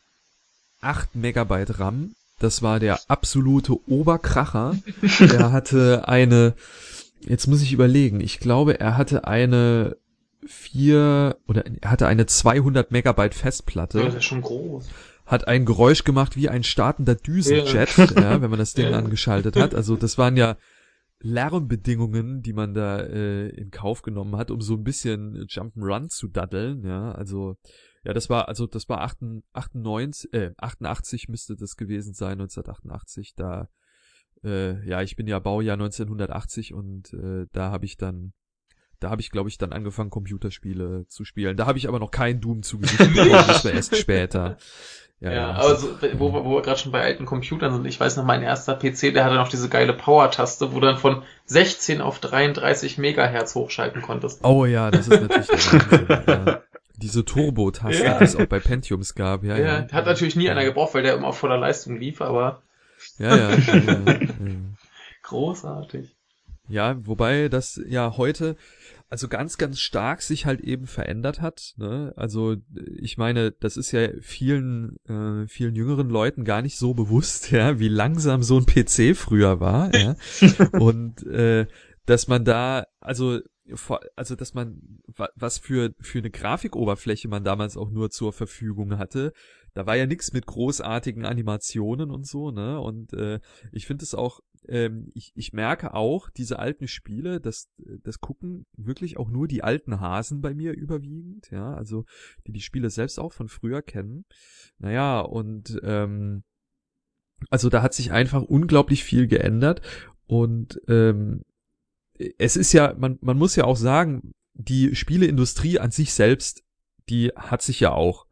8 Megabyte RAM. Das war der absolute Oberkracher. *laughs* der hatte eine, jetzt muss ich überlegen, ich glaube, er hatte eine vier oder er hatte eine 200 Megabyte Festplatte. Ja, das ist schon groß. Hat ein Geräusch gemacht wie ein startender Düsenjet, ja. ja wenn man das Ding ja. angeschaltet hat. Also das waren ja Lärmbedingungen, die man da äh, in Kauf genommen hat, um so ein bisschen Jump'n'Run zu daddeln. Ja, also ja, das war also das war 98, äh, 88 müsste das gewesen sein, 1988. Da äh, ja, ich bin ja Baujahr 1980 und äh, da habe ich dann da habe ich, glaube ich, dann angefangen, Computerspiele zu spielen. Da habe ich aber noch kein Doom zu Gesicht bekommen, das war erst später. *laughs* Ja, ja, aber so, wo, wo wir gerade schon bei alten Computern sind, ich weiß noch, mein erster PC, der hatte noch diese geile Power-Taste, wo du dann von 16 auf 33 Megahertz hochschalten konntest. Oh ja, das ist natürlich der Wahnsinn. ja. Diese Turbo-Taste, ja. die es auch bei Pentiums gab, ja. Ja, ja. hat natürlich nie einer gebraucht, weil der immer auf voller Leistung lief, aber. Ja. ja, ja. *laughs* Großartig. Ja, wobei das ja heute, also ganz, ganz stark sich halt eben verändert hat. Ne? Also ich meine, das ist ja vielen, äh, vielen jüngeren Leuten gar nicht so bewusst, *laughs* ja, wie langsam so ein PC früher war. Ja? *laughs* Und äh, dass man da, also also dass man was für für eine Grafikoberfläche man damals auch nur zur Verfügung hatte, da war ja nichts mit großartigen Animationen und so, ne? Und äh, ich finde es auch ähm, ich, ich merke auch, diese alten Spiele, das, das gucken wirklich auch nur die alten Hasen bei mir überwiegend, ja, also die die Spiele selbst auch von früher kennen. Naja, und ähm, also da hat sich einfach unglaublich viel geändert und ähm, es ist ja, man, man muss ja auch sagen, die Spieleindustrie an sich selbst, die hat sich ja auch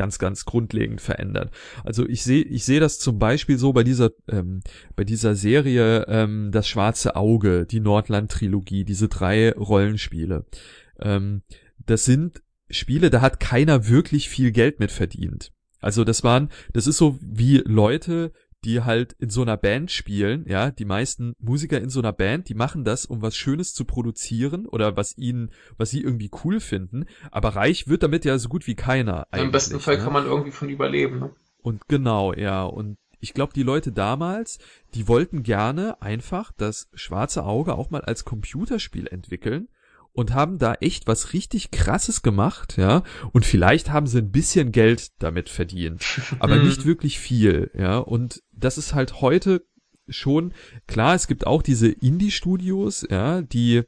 ganz, ganz grundlegend verändert. Also ich sehe, ich sehe das zum Beispiel so bei dieser, ähm, bei dieser Serie ähm, Das Schwarze Auge, die Nordland-Trilogie, diese drei Rollenspiele. Ähm, das sind Spiele, da hat keiner wirklich viel Geld mit verdient. Also das waren, das ist so wie Leute, die halt in so einer Band spielen, ja, die meisten Musiker in so einer Band, die machen das, um was Schönes zu produzieren oder was ihnen, was sie irgendwie cool finden, aber reich wird damit ja so gut wie keiner. Im besten Fall ne? kann man irgendwie von überleben, ne? Und genau, ja, und ich glaube, die Leute damals, die wollten gerne einfach das schwarze Auge auch mal als Computerspiel entwickeln und haben da echt was richtig krasses gemacht, ja. Und vielleicht haben sie ein bisschen Geld damit verdient, *laughs* aber mhm. nicht wirklich viel, ja. Und das ist halt heute schon klar. Es gibt auch diese Indie-Studios, ja, die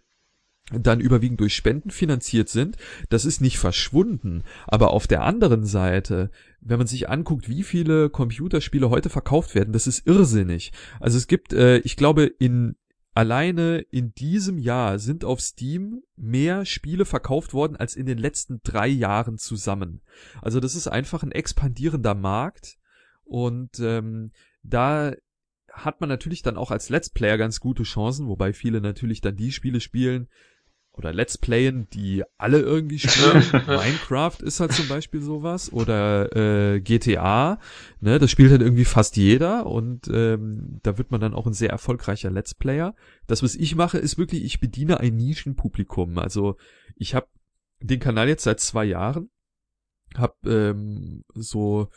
dann überwiegend durch Spenden finanziert sind, das ist nicht verschwunden. Aber auf der anderen Seite, wenn man sich anguckt, wie viele Computerspiele heute verkauft werden, das ist irrsinnig. Also es gibt, äh, ich glaube, in Alleine in diesem Jahr sind auf Steam mehr Spiele verkauft worden als in den letzten drei Jahren zusammen. Also das ist einfach ein expandierender Markt und ähm, da hat man natürlich dann auch als Let's Player ganz gute Chancen, wobei viele natürlich dann die Spiele spielen, oder Let's Playen, die alle irgendwie spielen. *laughs* Minecraft ist halt zum Beispiel sowas. Oder äh, GTA, ne, das spielt halt irgendwie fast jeder und ähm, da wird man dann auch ein sehr erfolgreicher Let's Player. Das, was ich mache, ist wirklich, ich bediene ein Nischenpublikum. Also ich habe den Kanal jetzt seit zwei Jahren, hab ähm, so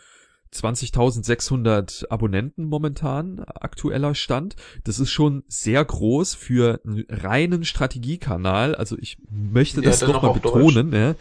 20.600 Abonnenten momentan, aktueller Stand. Das ist schon sehr groß für einen reinen Strategiekanal. Also ich möchte ja, das doch mal betonen. Ja.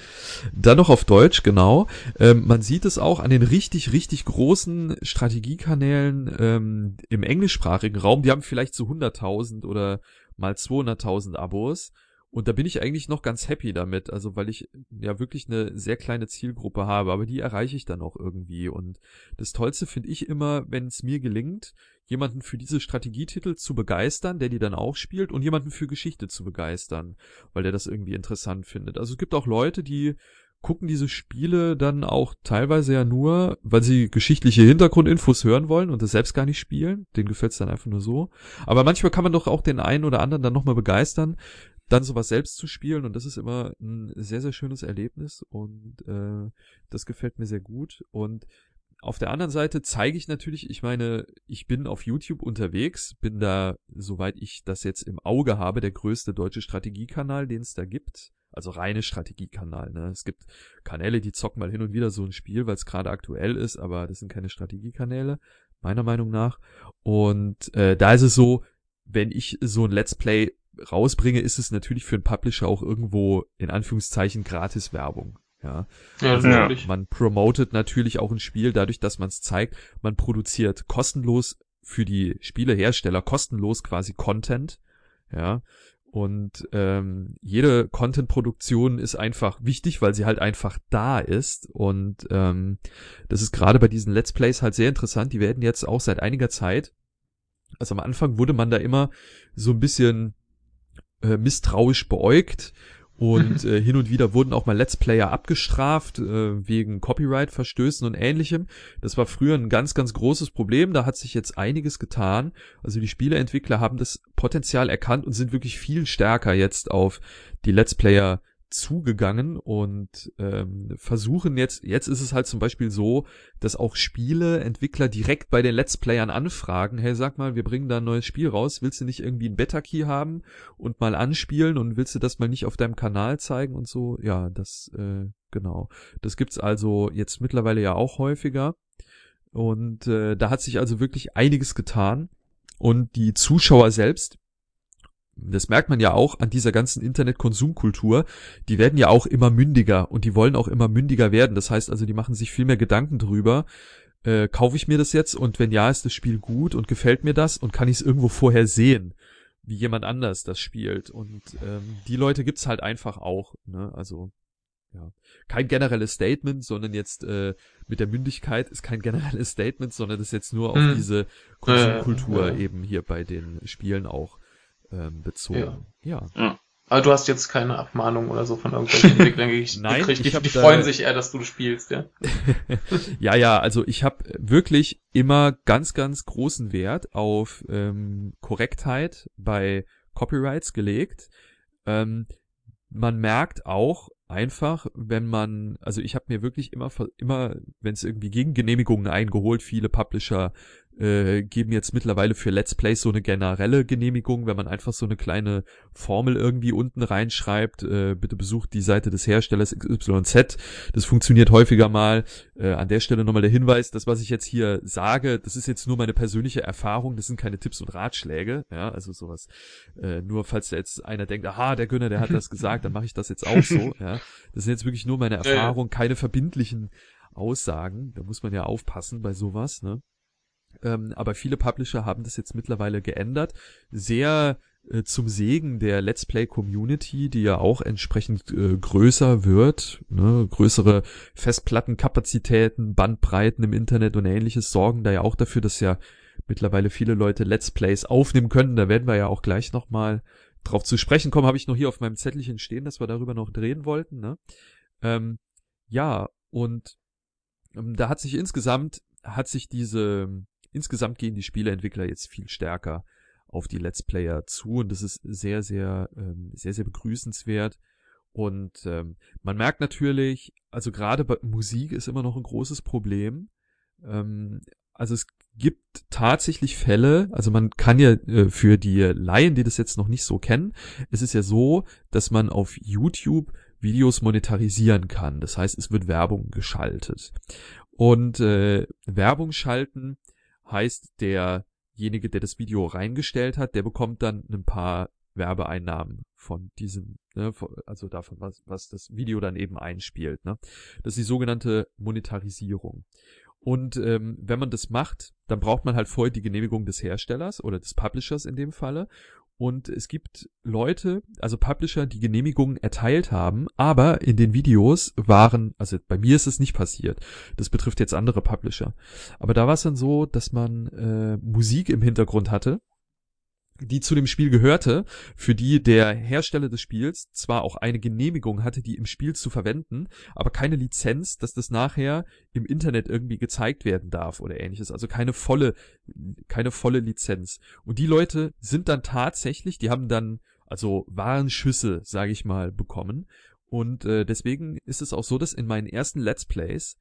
Dann noch auf Deutsch, genau. Ähm, man sieht es auch an den richtig, richtig großen Strategiekanälen ähm, im englischsprachigen Raum. Die haben vielleicht so 100.000 oder mal 200.000 Abos. Und da bin ich eigentlich noch ganz happy damit, also weil ich ja wirklich eine sehr kleine Zielgruppe habe, aber die erreiche ich dann auch irgendwie. Und das Tollste finde ich immer, wenn es mir gelingt, jemanden für diese Strategietitel zu begeistern, der die dann auch spielt, und jemanden für Geschichte zu begeistern, weil der das irgendwie interessant findet. Also es gibt auch Leute, die gucken diese Spiele dann auch teilweise ja nur, weil sie geschichtliche Hintergrundinfos hören wollen und das selbst gar nicht spielen. Den gefällt's dann einfach nur so. Aber manchmal kann man doch auch den einen oder anderen dann nochmal begeistern, dann sowas selbst zu spielen und das ist immer ein sehr, sehr schönes Erlebnis und äh, das gefällt mir sehr gut und auf der anderen Seite zeige ich natürlich, ich meine, ich bin auf YouTube unterwegs, bin da, soweit ich das jetzt im Auge habe, der größte deutsche Strategiekanal, den es da gibt. Also reine Strategiekanal. Ne? Es gibt Kanäle, die zocken mal hin und wieder so ein Spiel, weil es gerade aktuell ist, aber das sind keine Strategiekanäle, meiner Meinung nach. Und äh, da ist es so, wenn ich so ein Let's Play rausbringe, ist es natürlich für einen Publisher auch irgendwo in Anführungszeichen gratis Werbung. Ja, ja also ja. man promotet natürlich auch ein Spiel dadurch, dass man es zeigt. Man produziert kostenlos für die Spielehersteller kostenlos quasi Content. Ja, und ähm, jede Content-Produktion ist einfach wichtig, weil sie halt einfach da ist. Und ähm, das ist gerade bei diesen Let's Plays halt sehr interessant. Die werden jetzt auch seit einiger Zeit, also am Anfang wurde man da immer so ein bisschen äh, misstrauisch beäugt und *laughs* äh, hin und wieder wurden auch mal Let's Player abgestraft äh, wegen Copyright-Verstößen und ähnlichem. Das war früher ein ganz, ganz großes Problem. Da hat sich jetzt einiges getan. Also die Spieleentwickler haben das Potenzial erkannt und sind wirklich viel stärker jetzt auf die Let's Player zugegangen und ähm, versuchen jetzt, jetzt ist es halt zum Beispiel so, dass auch Spieleentwickler direkt bei den Let's Playern anfragen, hey, sag mal, wir bringen da ein neues Spiel raus, willst du nicht irgendwie ein Beta-Key haben und mal anspielen und willst du das mal nicht auf deinem Kanal zeigen und so? Ja, das, äh, genau. Das gibt's also jetzt mittlerweile ja auch häufiger. Und äh, da hat sich also wirklich einiges getan. Und die Zuschauer selbst, das merkt man ja auch an dieser ganzen Internetkonsumkultur, die werden ja auch immer mündiger und die wollen auch immer mündiger werden. Das heißt also, die machen sich viel mehr Gedanken drüber, äh, kaufe ich mir das jetzt und wenn ja, ist das Spiel gut und gefällt mir das und kann ich es irgendwo vorher sehen, wie jemand anders das spielt. Und ähm, die Leute gibt's halt einfach auch. Ne? Also ja, kein generelles Statement, sondern jetzt äh, mit der Mündigkeit ist kein generelles Statement, sondern das ist jetzt nur auf hm. diese Konsumkultur äh, eben hier bei den Spielen auch ähm, bezogen. Ja. ja. Aber du hast jetzt keine Abmahnung oder so von irgendwelchen *laughs* Entwicklern gekriegt. Nein, die, ich hab, die freuen sich eher, dass du spielst, ja. *laughs* ja, ja, also ich habe wirklich immer ganz, ganz großen Wert auf ähm, Korrektheit bei Copyrights gelegt. Ähm, man merkt auch einfach, wenn man, also ich habe mir wirklich immer, immer, wenn es irgendwie gegen Genehmigungen eingeholt, viele Publisher äh, geben jetzt mittlerweile für Let's Plays so eine generelle Genehmigung, wenn man einfach so eine kleine Formel irgendwie unten reinschreibt, äh, bitte besucht die Seite des Herstellers XYZ. Das funktioniert häufiger mal. Äh, an der Stelle nochmal der Hinweis, das, was ich jetzt hier sage, das ist jetzt nur meine persönliche Erfahrung, das sind keine Tipps und Ratschläge, ja, also sowas. Äh, nur falls jetzt einer denkt, aha, der Günner, der hat das gesagt, dann mache ich das jetzt auch so, *laughs* ja. Das sind jetzt wirklich nur meine Erfahrung, keine verbindlichen Aussagen. Da muss man ja aufpassen bei sowas, ne? Ähm, aber viele Publisher haben das jetzt mittlerweile geändert. Sehr äh, zum Segen der Let's Play Community, die ja auch entsprechend äh, größer wird, ne? größere Festplattenkapazitäten, Bandbreiten im Internet und ähnliches sorgen da ja auch dafür, dass ja mittlerweile viele Leute Let's Plays aufnehmen können. Da werden wir ja auch gleich nochmal drauf zu sprechen kommen. Habe ich noch hier auf meinem Zettelchen stehen, dass wir darüber noch drehen wollten. Ne? Ähm, ja, und ähm, da hat sich insgesamt, hat sich diese insgesamt gehen die Spieleentwickler jetzt viel stärker auf die Let's Player zu und das ist sehr, sehr, ähm, sehr, sehr begrüßenswert. Und ähm, man merkt natürlich, also gerade bei Musik ist immer noch ein großes Problem. Ähm, also es gibt tatsächlich Fälle, also man kann ja äh, für die Laien, die das jetzt noch nicht so kennen, es ist ja so, dass man auf YouTube Videos monetarisieren kann. Das heißt, es wird Werbung geschaltet. Und äh, Werbung schalten Heißt, derjenige, der das Video reingestellt hat, der bekommt dann ein paar Werbeeinnahmen von diesem, ne, also davon, was, was das Video dann eben einspielt. Ne? Das ist die sogenannte Monetarisierung. Und ähm, wenn man das macht, dann braucht man halt vorher die Genehmigung des Herstellers oder des Publishers in dem Falle. Und es gibt Leute, also Publisher, die Genehmigungen erteilt haben, aber in den Videos waren, also bei mir ist es nicht passiert. Das betrifft jetzt andere Publisher. Aber da war es dann so, dass man äh, Musik im Hintergrund hatte die zu dem Spiel gehörte, für die der Hersteller des Spiels zwar auch eine Genehmigung hatte, die im Spiel zu verwenden, aber keine Lizenz, dass das nachher im Internet irgendwie gezeigt werden darf oder ähnliches. Also keine volle, keine volle Lizenz. Und die Leute sind dann tatsächlich, die haben dann also Warenschüsse, sage ich mal, bekommen. Und äh, deswegen ist es auch so, dass in meinen ersten Let's Plays,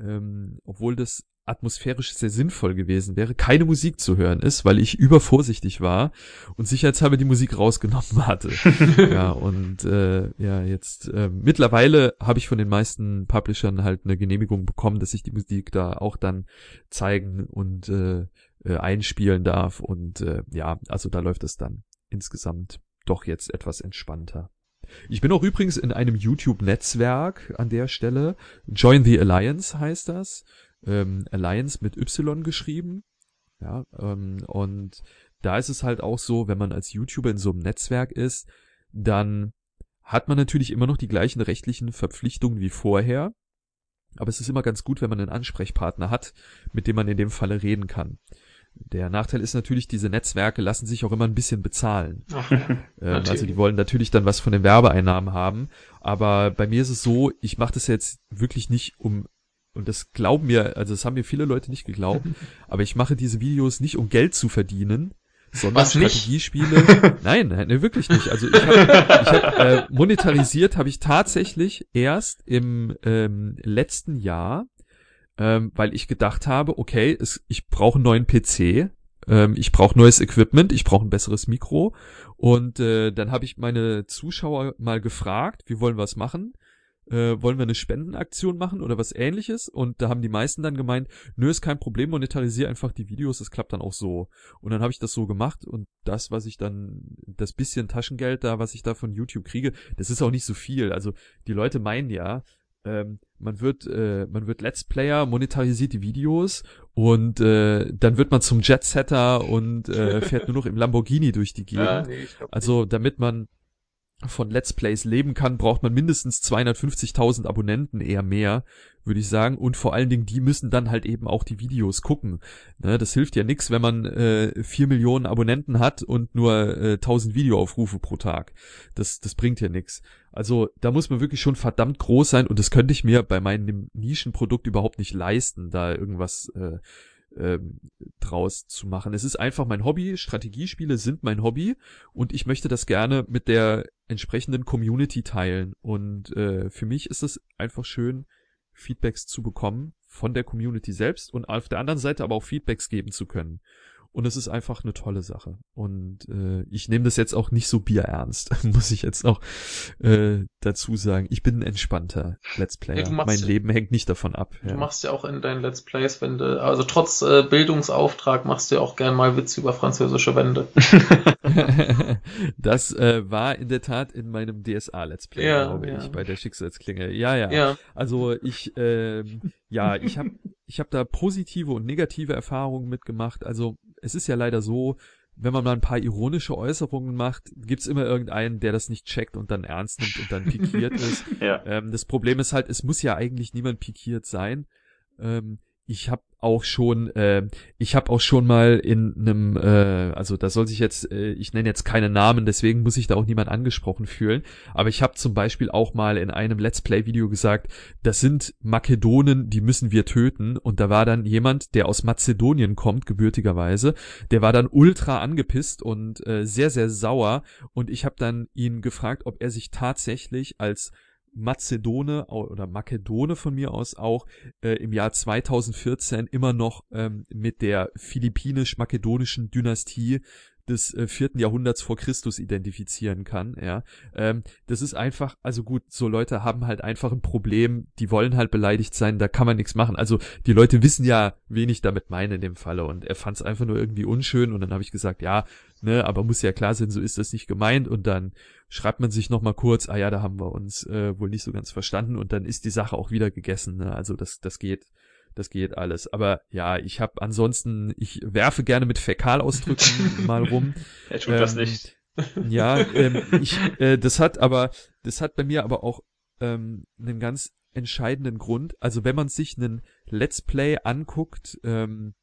ähm, obwohl das atmosphärisch sehr sinnvoll gewesen wäre, keine Musik zu hören ist, weil ich übervorsichtig war und sicherheitshalber die Musik rausgenommen hatte. *laughs* ja, und äh, ja, jetzt äh, mittlerweile habe ich von den meisten Publishern halt eine Genehmigung bekommen, dass ich die Musik da auch dann zeigen und äh, äh, einspielen darf. Und äh, ja, also da läuft es dann insgesamt doch jetzt etwas entspannter. Ich bin auch übrigens in einem YouTube-Netzwerk an der Stelle. Join the Alliance heißt das ähm, Alliance mit Y geschrieben. Ja, ähm, und da ist es halt auch so, wenn man als YouTuber in so einem Netzwerk ist, dann hat man natürlich immer noch die gleichen rechtlichen Verpflichtungen wie vorher. Aber es ist immer ganz gut, wenn man einen Ansprechpartner hat, mit dem man in dem Falle reden kann. Der Nachteil ist natürlich, diese Netzwerke lassen sich auch immer ein bisschen bezahlen. Ach, *laughs* ähm, also die wollen natürlich dann was von den Werbeeinnahmen haben. Aber bei mir ist es so, ich mache das jetzt wirklich nicht, um und das glauben mir, also das haben mir viele Leute nicht geglaubt, *laughs* aber ich mache diese Videos nicht, um Geld zu verdienen, sondern Was, Strategiespiele. *laughs* nein, nein, wirklich nicht. Also ich habe ich hab, äh, monetarisiert habe ich tatsächlich erst im ähm, letzten Jahr, ähm, weil ich gedacht habe, okay, es, ich brauche einen neuen PC, ähm, ich brauche neues Equipment, ich brauche ein besseres Mikro und äh, dann habe ich meine Zuschauer mal gefragt, wie wollen wir es machen? Äh, wollen wir eine Spendenaktion machen oder was ähnliches? Und da haben die meisten dann gemeint, nö, ist kein Problem, monetarisiere einfach die Videos, das klappt dann auch so. Und dann habe ich das so gemacht und das, was ich dann, das bisschen Taschengeld da, was ich da von YouTube kriege, das ist auch nicht so viel. Also die Leute meinen ja, ähm, man wird, äh, man wird Let's Player, monetarisiert die Videos und äh, dann wird man zum Jetsetter und äh, fährt nur noch im Lamborghini durch die *laughs* Gegend. Ja, nee, also damit man von Let's Plays leben kann, braucht man mindestens 250.000 Abonnenten, eher mehr, würde ich sagen. Und vor allen Dingen, die müssen dann halt eben auch die Videos gucken. Ne, das hilft ja nix, wenn man äh, 4 Millionen Abonnenten hat und nur äh, 1000 Videoaufrufe pro Tag. Das, das bringt ja nix. Also da muss man wirklich schon verdammt groß sein und das könnte ich mir bei meinem Nischenprodukt überhaupt nicht leisten, da irgendwas... Äh, ähm, draus zu machen. Es ist einfach mein Hobby, Strategiespiele sind mein Hobby und ich möchte das gerne mit der entsprechenden Community teilen. Und äh, für mich ist es einfach schön, Feedbacks zu bekommen von der Community selbst und auf der anderen Seite aber auch Feedbacks geben zu können. Und es ist einfach eine tolle Sache. Und äh, ich nehme das jetzt auch nicht so bierernst, *laughs* muss ich jetzt noch äh, dazu sagen. Ich bin ein entspannter Let's Player. Ja, mein ja- Leben hängt nicht davon ab. Du Ja. machst ja auch in deinen Let's Plays, wenn du, also trotz äh, Bildungsauftrag machst du ja auch gern mal Witze über französische Wände. *laughs* das äh, war in der Tat in meinem DSA Let's Play, Ja, glaube ich, bei der Schicksalsklinge. Ja, ja. Ja, Also ich, ähm, ja, ich habe ich hab da positive und negative Erfahrungen mitgemacht. Also es ist ja leider so, wenn man mal ein paar ironische Äußerungen macht, gibt's immer irgendeinen, der das nicht checkt und dann ernst nimmt und dann pikiert *laughs* ist. Ja. Ähm, das Problem ist halt, es muss ja eigentlich niemand pikiert sein. Ähm, ich habe auch schon, äh, ich habe auch schon mal in einem, äh, also da soll sich jetzt, äh, ich nenne jetzt keine Namen, deswegen muss sich da auch niemand angesprochen fühlen. Aber ich habe zum Beispiel auch mal in einem Let's Play-Video gesagt, das sind Makedonen, die müssen wir töten. Und da war dann jemand, der aus Mazedonien kommt, gebürtigerweise, der war dann ultra angepisst und äh, sehr, sehr sauer. Und ich habe dann ihn gefragt, ob er sich tatsächlich als Mazedone oder Makedone von mir aus auch äh, im Jahr 2014 immer noch ähm, mit der philippinisch-makedonischen Dynastie des äh, vierten Jahrhunderts vor Christus identifizieren kann, ja. Ähm, das ist einfach, also gut, so Leute haben halt einfach ein Problem, die wollen halt beleidigt sein, da kann man nichts machen. Also die Leute wissen ja, wen ich damit meine in dem Falle und er fand es einfach nur irgendwie unschön und dann habe ich gesagt, ja, ne, aber muss ja klar sein, so ist das nicht gemeint und dann schreibt man sich nochmal kurz, ah ja, da haben wir uns äh, wohl nicht so ganz verstanden und dann ist die Sache auch wieder gegessen, ne? Also das, das geht, das geht alles. Aber ja, ich habe ansonsten, ich werfe gerne mit Fäkalausdrücken *laughs* mal rum. Er tut das Ähm, nicht. Ja, *laughs* ähm, ich, äh, das hat aber, das hat bei mir aber auch ähm, einen ganz entscheidenden Grund. Also wenn man sich einen Let's Play anguckt, ähm,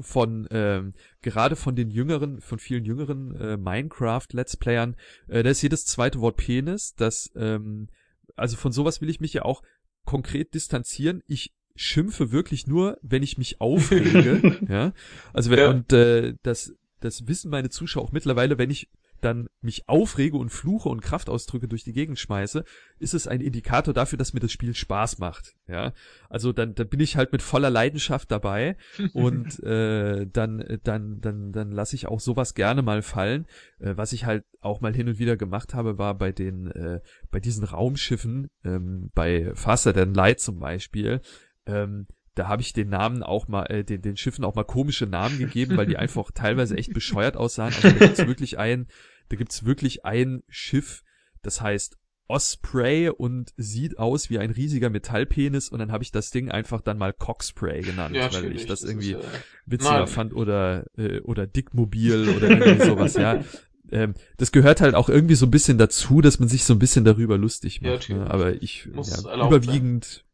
von ähm, gerade von den jüngeren, von vielen jüngeren äh, Minecraft Let's Playern, äh, da ist jedes zweite Wort Penis. Das ähm, also von sowas will ich mich ja auch konkret distanzieren. Ich schimpfe wirklich nur, wenn ich mich aufrege. *laughs* ja, also wenn, Ja. und äh, das das wissen meine Zuschauer auch mittlerweile, wenn ich dann mich aufrege und fluche und Kraftausdrücke durch die Gegend schmeiße, ist es ein Indikator dafür, dass mir das Spiel Spaß macht. Ja, also dann, dann bin ich halt mit voller Leidenschaft dabei und *laughs* äh, dann, dann, dann, dann lasse ich auch sowas gerne mal fallen. Äh, was ich halt auch mal hin und wieder gemacht habe, war bei den, äh, bei diesen Raumschiffen, ähm, bei Faster Than Light zum Beispiel, ähm, da habe ich den Namen auch mal, äh, den, den Schiffen auch mal komische Namen gegeben, weil die *laughs* einfach teilweise echt bescheuert aussahen. Also da gibt's wirklich ein, da gibt's wirklich ein Schiff, das heißt Osprey und sieht aus wie ein riesiger Metallpenis und dann habe ich das Ding einfach dann mal Cockspray genannt, ja, weil ich das ist, irgendwie äh, witziger Nein. fand oder äh, oder Dickmobil oder irgendwie sowas, ja. *laughs* Ähm, das gehört halt auch irgendwie so ein bisschen dazu, dass man sich so ein bisschen darüber lustig Ja, macht. ne? natürlich. Aber ich Muss ja, überwiegend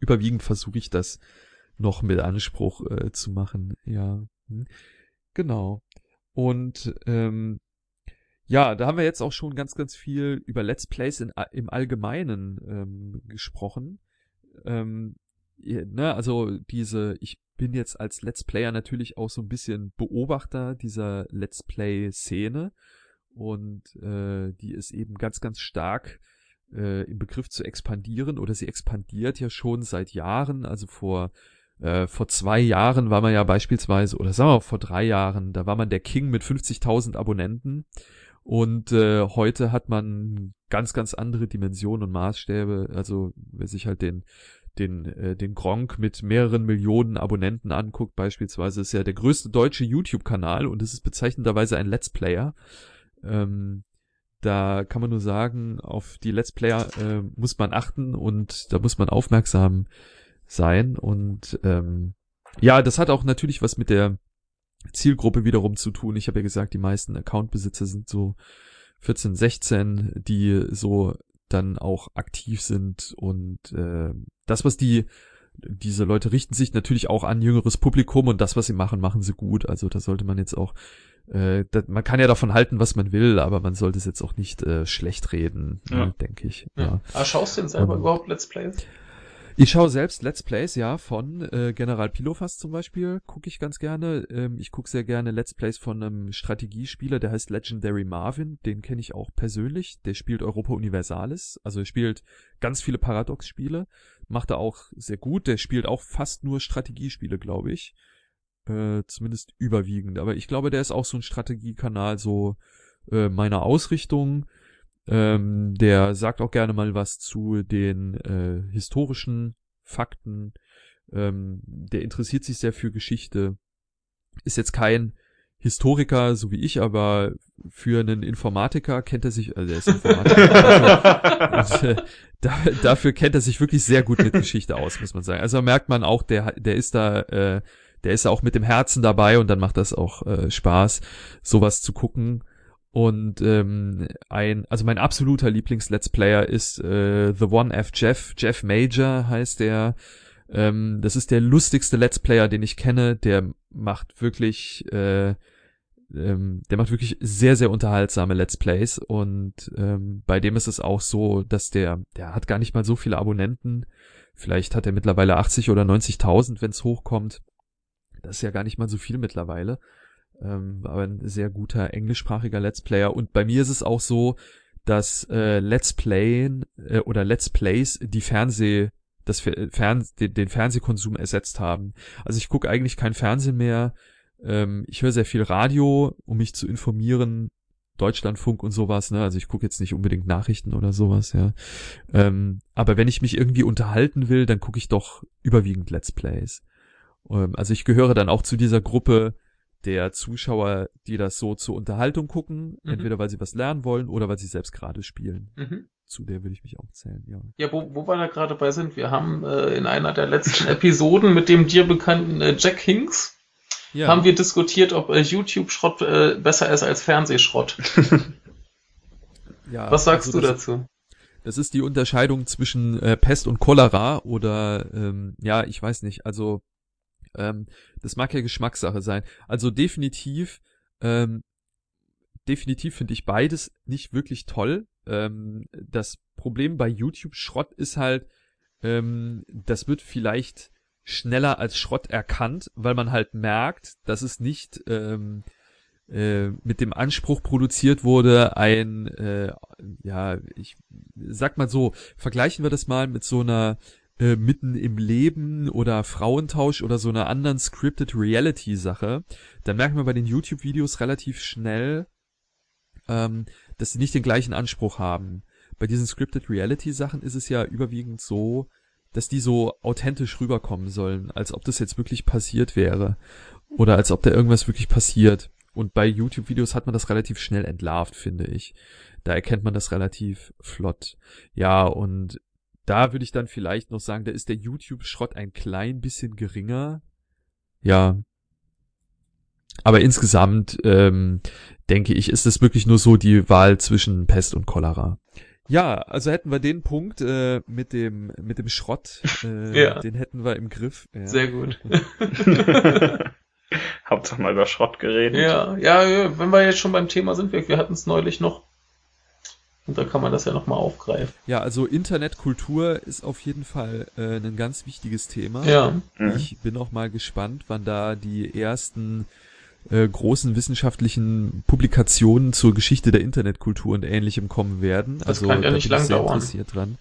überwiegend versuche ich das noch mit Anspruch äh, zu machen. Ja, Hm. genau. Und ähm, ja, da haben wir jetzt auch schon ganz, ganz viel über Let's Plays in, im Allgemeinen ähm, gesprochen. Ähm, ne, also diese, ich bin jetzt als Let's Player natürlich auch so ein bisschen Beobachter dieser Let's Play-Szene und äh, die ist eben ganz, ganz stark äh, im Begriff zu expandieren oder sie expandiert ja schon seit Jahren, also vor äh, vor zwei Jahren war man ja beispielsweise, oder sagen wir mal vor drei Jahren, da war man der King mit 50.000 Abonnenten und äh, heute hat man ganz, ganz andere Dimensionen und Maßstäbe. Also wer sich halt den den äh, den Gronk mit mehreren Millionen Abonnenten anguckt, beispielsweise ist ja der größte deutsche YouTube-Kanal und es ist bezeichnenderweise ein Let's Player. Ähm, da kann man nur sagen, auf die Let's Player äh, muss man achten und da muss man aufmerksam sein. Und ähm, ja, das hat auch natürlich was mit der Zielgruppe wiederum zu tun. Ich habe ja gesagt, die meisten Accountbesitzer sind so 14, 16, die so dann auch aktiv sind und äh, das, was die diese Leute richten sich natürlich auch an jüngeres Publikum und das, was sie machen, machen sie gut. Also da sollte man jetzt auch, äh, da, man kann ja davon halten, was man will, aber man sollte es jetzt auch nicht äh, schlecht reden, Ja. ne, denke ich. Ja. Ja. Aber schaust du denn selber Und- überhaupt Let's Plays? Ich schaue selbst Let's Plays, ja, von äh, General Pilofast zum Beispiel, gucke ich ganz gerne. Ähm, ich gucke sehr gerne Let's Plays von einem Strategiespieler, der heißt Legendary Marvin, den kenne ich auch persönlich. Der spielt Europa Universalis, also er spielt ganz viele Paradox-Spiele, macht er auch sehr gut. Der spielt auch fast nur Strategiespiele, glaube ich. Äh, zumindest überwiegend. Aber ich glaube, der ist auch so ein Strategiekanal, so äh, meiner Ausrichtung. Ähm, der sagt auch gerne mal was zu den äh, historischen Fakten. Ähm, der interessiert sich sehr für Geschichte. Ist jetzt kein Historiker, so wie ich, aber für einen Informatiker kennt er sich, also er ist Informatiker, und, *laughs* äh, da, dafür kennt er sich wirklich sehr gut mit Geschichte aus, muss man sagen. Also merkt man auch, der, der ist da, äh, der ist auch mit dem Herzen dabei und dann macht das auch äh, Spaß, sowas zu gucken. Und ähm, ein, also mein absoluter Lieblings-Let's Player ist äh, The One F Jeff, Jeff Major heißt der. Ähm, das ist der lustigste Let's Player, den ich kenne. Der macht wirklich, äh, ähm, der macht wirklich sehr, sehr unterhaltsame Let's Plays. Und ähm, bei dem ist es auch so, dass der, der hat gar nicht mal so viele Abonnenten. Vielleicht hat er mittlerweile 80 oder 90.000, wenn es hochkommt. Das ist ja gar nicht mal so viel mittlerweile ähm, aber ein sehr guter englischsprachiger Let's Player. Und bei mir ist es auch so, dass äh, Let's Playen äh, oder Let's Plays die Fernseh das Fern den, den Fernsehkonsum ersetzt haben. Also ich gucke eigentlich kein Fernsehen mehr. Ähm, ich höre sehr viel Radio, um mich zu informieren. Deutschlandfunk und sowas, ne? Also ich gucke jetzt nicht unbedingt Nachrichten oder sowas, ja. Ähm, aber wenn ich mich irgendwie unterhalten will, dann gucke ich doch überwiegend Let's Plays. Ähm, also ich gehöre dann auch zu dieser Gruppe, der Zuschauer, die das so zur Unterhaltung gucken, mhm. entweder weil sie was lernen wollen oder weil sie selbst gerade spielen. Mhm. Zu der würde ich mich auch zählen, ja. Ja, wo, wo wir da gerade bei sind, wir haben äh, in einer der letzten *laughs* Episoden mit dem dir bekannten äh, Jack Hinks ja. haben wir diskutiert, ob äh, YouTube-Schrott äh, besser ist als Fernsehschrott. *laughs* ja, was sagst also du dazu? Das ist die Unterscheidung zwischen äh, Pest und Cholera oder ähm, ja, ich weiß nicht, also ähm, das mag ja Geschmackssache sein. Also definitiv, ähm, definitiv finde ich beides nicht wirklich toll. Ähm, das Problem bei YouTube Schrott ist halt, ähm, das wird vielleicht schneller als Schrott erkannt, weil man halt merkt, dass es nicht ähm, äh, mit dem Anspruch produziert wurde, ein, äh, ja, ich sag mal so, vergleichen wir das mal mit so einer äh, mitten im Leben oder Frauentausch oder so einer anderen scripted Reality Sache, dann merkt man bei den YouTube Videos relativ schnell, ähm, dass sie nicht den gleichen Anspruch haben. Bei diesen scripted Reality Sachen ist es ja überwiegend so, dass die so authentisch rüberkommen sollen, als ob das jetzt wirklich passiert wäre oder als ob da irgendwas wirklich passiert. Und bei YouTube-Videos hat man das relativ schnell entlarvt, finde ich. Da erkennt man das relativ flott. Ja, und da würde ich dann vielleicht noch sagen, da ist der YouTube-Schrott ein klein bisschen geringer. Ja. Aber insgesamt ähm, denke ich, ist es wirklich nur so die Wahl zwischen Pest und Cholera. Ja, also hätten wir den Punkt äh, mit dem mit dem Schrott, äh, *laughs* ja. den hätten wir im Griff. Ja. Sehr gut. *laughs* Hauptsache mal über Schrott geredet. Ja, ja, wenn wir jetzt schon beim Thema sind, wir, wir hatten es neulich noch und da kann man das ja nochmal aufgreifen. Ja, also Internetkultur ist auf jeden Fall äh, ein ganz wichtiges Thema. Ja. Mhm. Ich bin auch mal gespannt, wann da die ersten äh, großen wissenschaftlichen Publikationen zur Geschichte der Internetkultur und ähnlichem kommen werden. Das also, kann ja nicht lang dauern. Interessiert dran.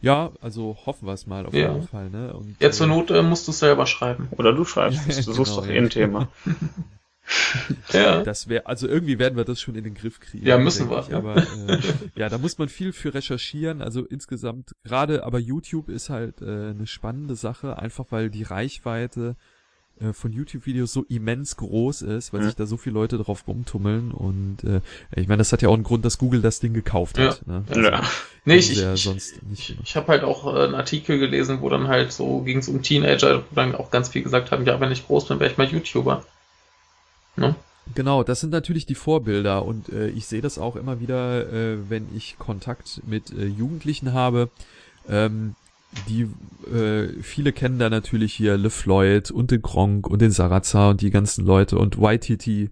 Ja, also hoffen wir es mal auf ja. jeden Fall. Ne? Und, ja, zur äh, Not äh, musst du es selber schreiben. Oder du schreibst es, du *laughs* suchst genau, doch eh ein Thema. *laughs* *laughs* ja. Das wäre, also irgendwie werden wir das schon in den Griff kriegen. Ja, müssen wir. Ich. Aber äh, ja, da muss man viel für recherchieren. Also insgesamt, gerade aber YouTube ist halt äh, eine spannende Sache, einfach weil die Reichweite äh, von YouTube-Videos so immens groß ist, weil ja. sich da so viele Leute drauf rumtummeln und äh, ich meine, das hat ja auch einen Grund, dass Google das Ding gekauft hat. Ja. Ne? Also, ja. Nee, ich, ja ich, ich, ich habe halt auch äh, einen Artikel gelesen, wo dann halt so ging es um Teenager, wo dann auch ganz viel gesagt haben, ja, wenn ich groß bin, wäre ich mal YouTuber. Ne? Genau, das sind natürlich die Vorbilder und äh, ich sehe das auch immer wieder, äh, wenn ich Kontakt mit äh, Jugendlichen habe. Ähm, die äh, viele kennen da natürlich hier Le Floyd und den Gronk und den Sarazar und die ganzen Leute und YTT.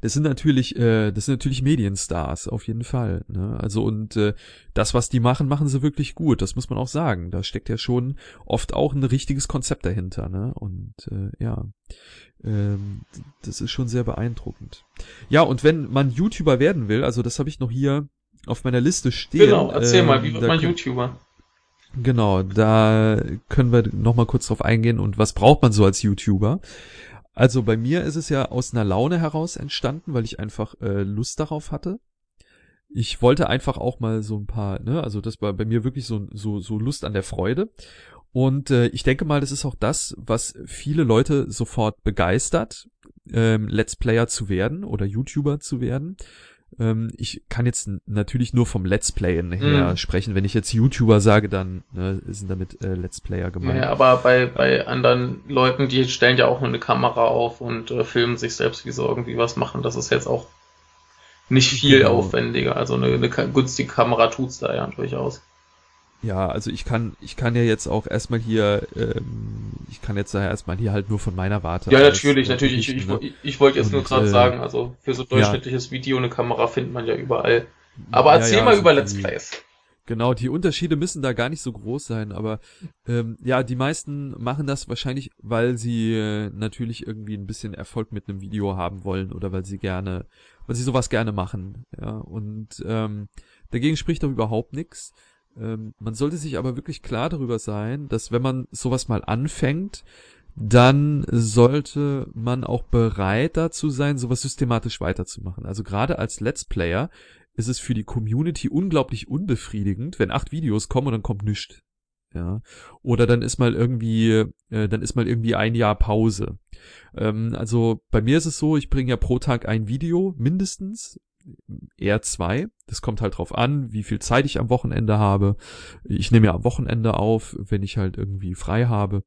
Das sind natürlich, äh, das sind natürlich Medienstars, auf jeden Fall. Ne? Also und äh, das, was die machen, machen sie wirklich gut. Das muss man auch sagen. Da steckt ja schon oft auch ein richtiges Konzept dahinter. Ne? Und äh, ja, ähm, das ist schon sehr beeindruckend. Ja, und wenn man YouTuber werden will, also das habe ich noch hier auf meiner Liste stehen. Genau, erzähl ähm, mal, wie wird man YouTuber? Genau, da können wir noch mal kurz drauf eingehen und was braucht man so als YouTuber? Also bei mir ist es ja aus einer Laune heraus entstanden, weil ich einfach äh, Lust darauf hatte. Ich wollte einfach auch mal so ein paar, ne, also das war bei mir wirklich so so so Lust an der Freude. Und äh, ich denke mal, das ist auch das, was viele Leute sofort begeistert, ähm, Let's Player zu werden oder YouTuber zu werden. Ähm, ich kann jetzt natürlich nur vom Let's Playen her Mhm. sprechen. Wenn ich jetzt YouTuber sage, dann ne, sind damit äh, Let's Player gemeint. Ja, aber bei, bei anderen Leuten, die stellen ja auch nur eine Kamera auf und äh, filmen sich selbst, wie sie irgendwie was machen. Das ist jetzt auch nicht viel Genau. aufwendiger. Also eine, eine günstige Kamera tut's da ja durchaus. Ja, also ich kann, ich kann ja jetzt auch erstmal hier, ähm, ich kann jetzt daher erstmal hier halt nur von meiner Warte. Ja, natürlich, äh, natürlich. Ich, ne? ich, ich wollte jetzt nur Und, gerade äh, sagen, also für so durchschnittliches Video eine Kamera findet man ja überall. Aber Ja, erzähl ja, mal also über Let's Plays. Genau, die Unterschiede müssen da gar nicht so groß sein, aber ähm, ja, die meisten machen das wahrscheinlich, weil sie äh, natürlich irgendwie ein bisschen Erfolg mit einem Video haben wollen oder weil sie gerne, weil sie sowas gerne machen, ja. Und ähm, dagegen spricht doch überhaupt nichts. Ähm, man sollte sich aber wirklich klar darüber sein, dass wenn man sowas mal anfängt, dann sollte man auch bereit dazu sein, sowas systematisch weiterzumachen. Also gerade als Let's Player ist es für die Community unglaublich unbefriedigend, wenn acht Videos kommen und dann kommt nichts. Ja. Oder dann ist mal irgendwie, äh, dann ist mal irgendwie ein Jahr Pause. Ähm, also bei mir ist es so, ich bringe ja pro Tag ein Video, mindestens, eher zwei. Das kommt halt drauf an, wie viel Zeit ich am Wochenende habe. Ich nehme ja am Wochenende auf, wenn ich halt irgendwie frei habe.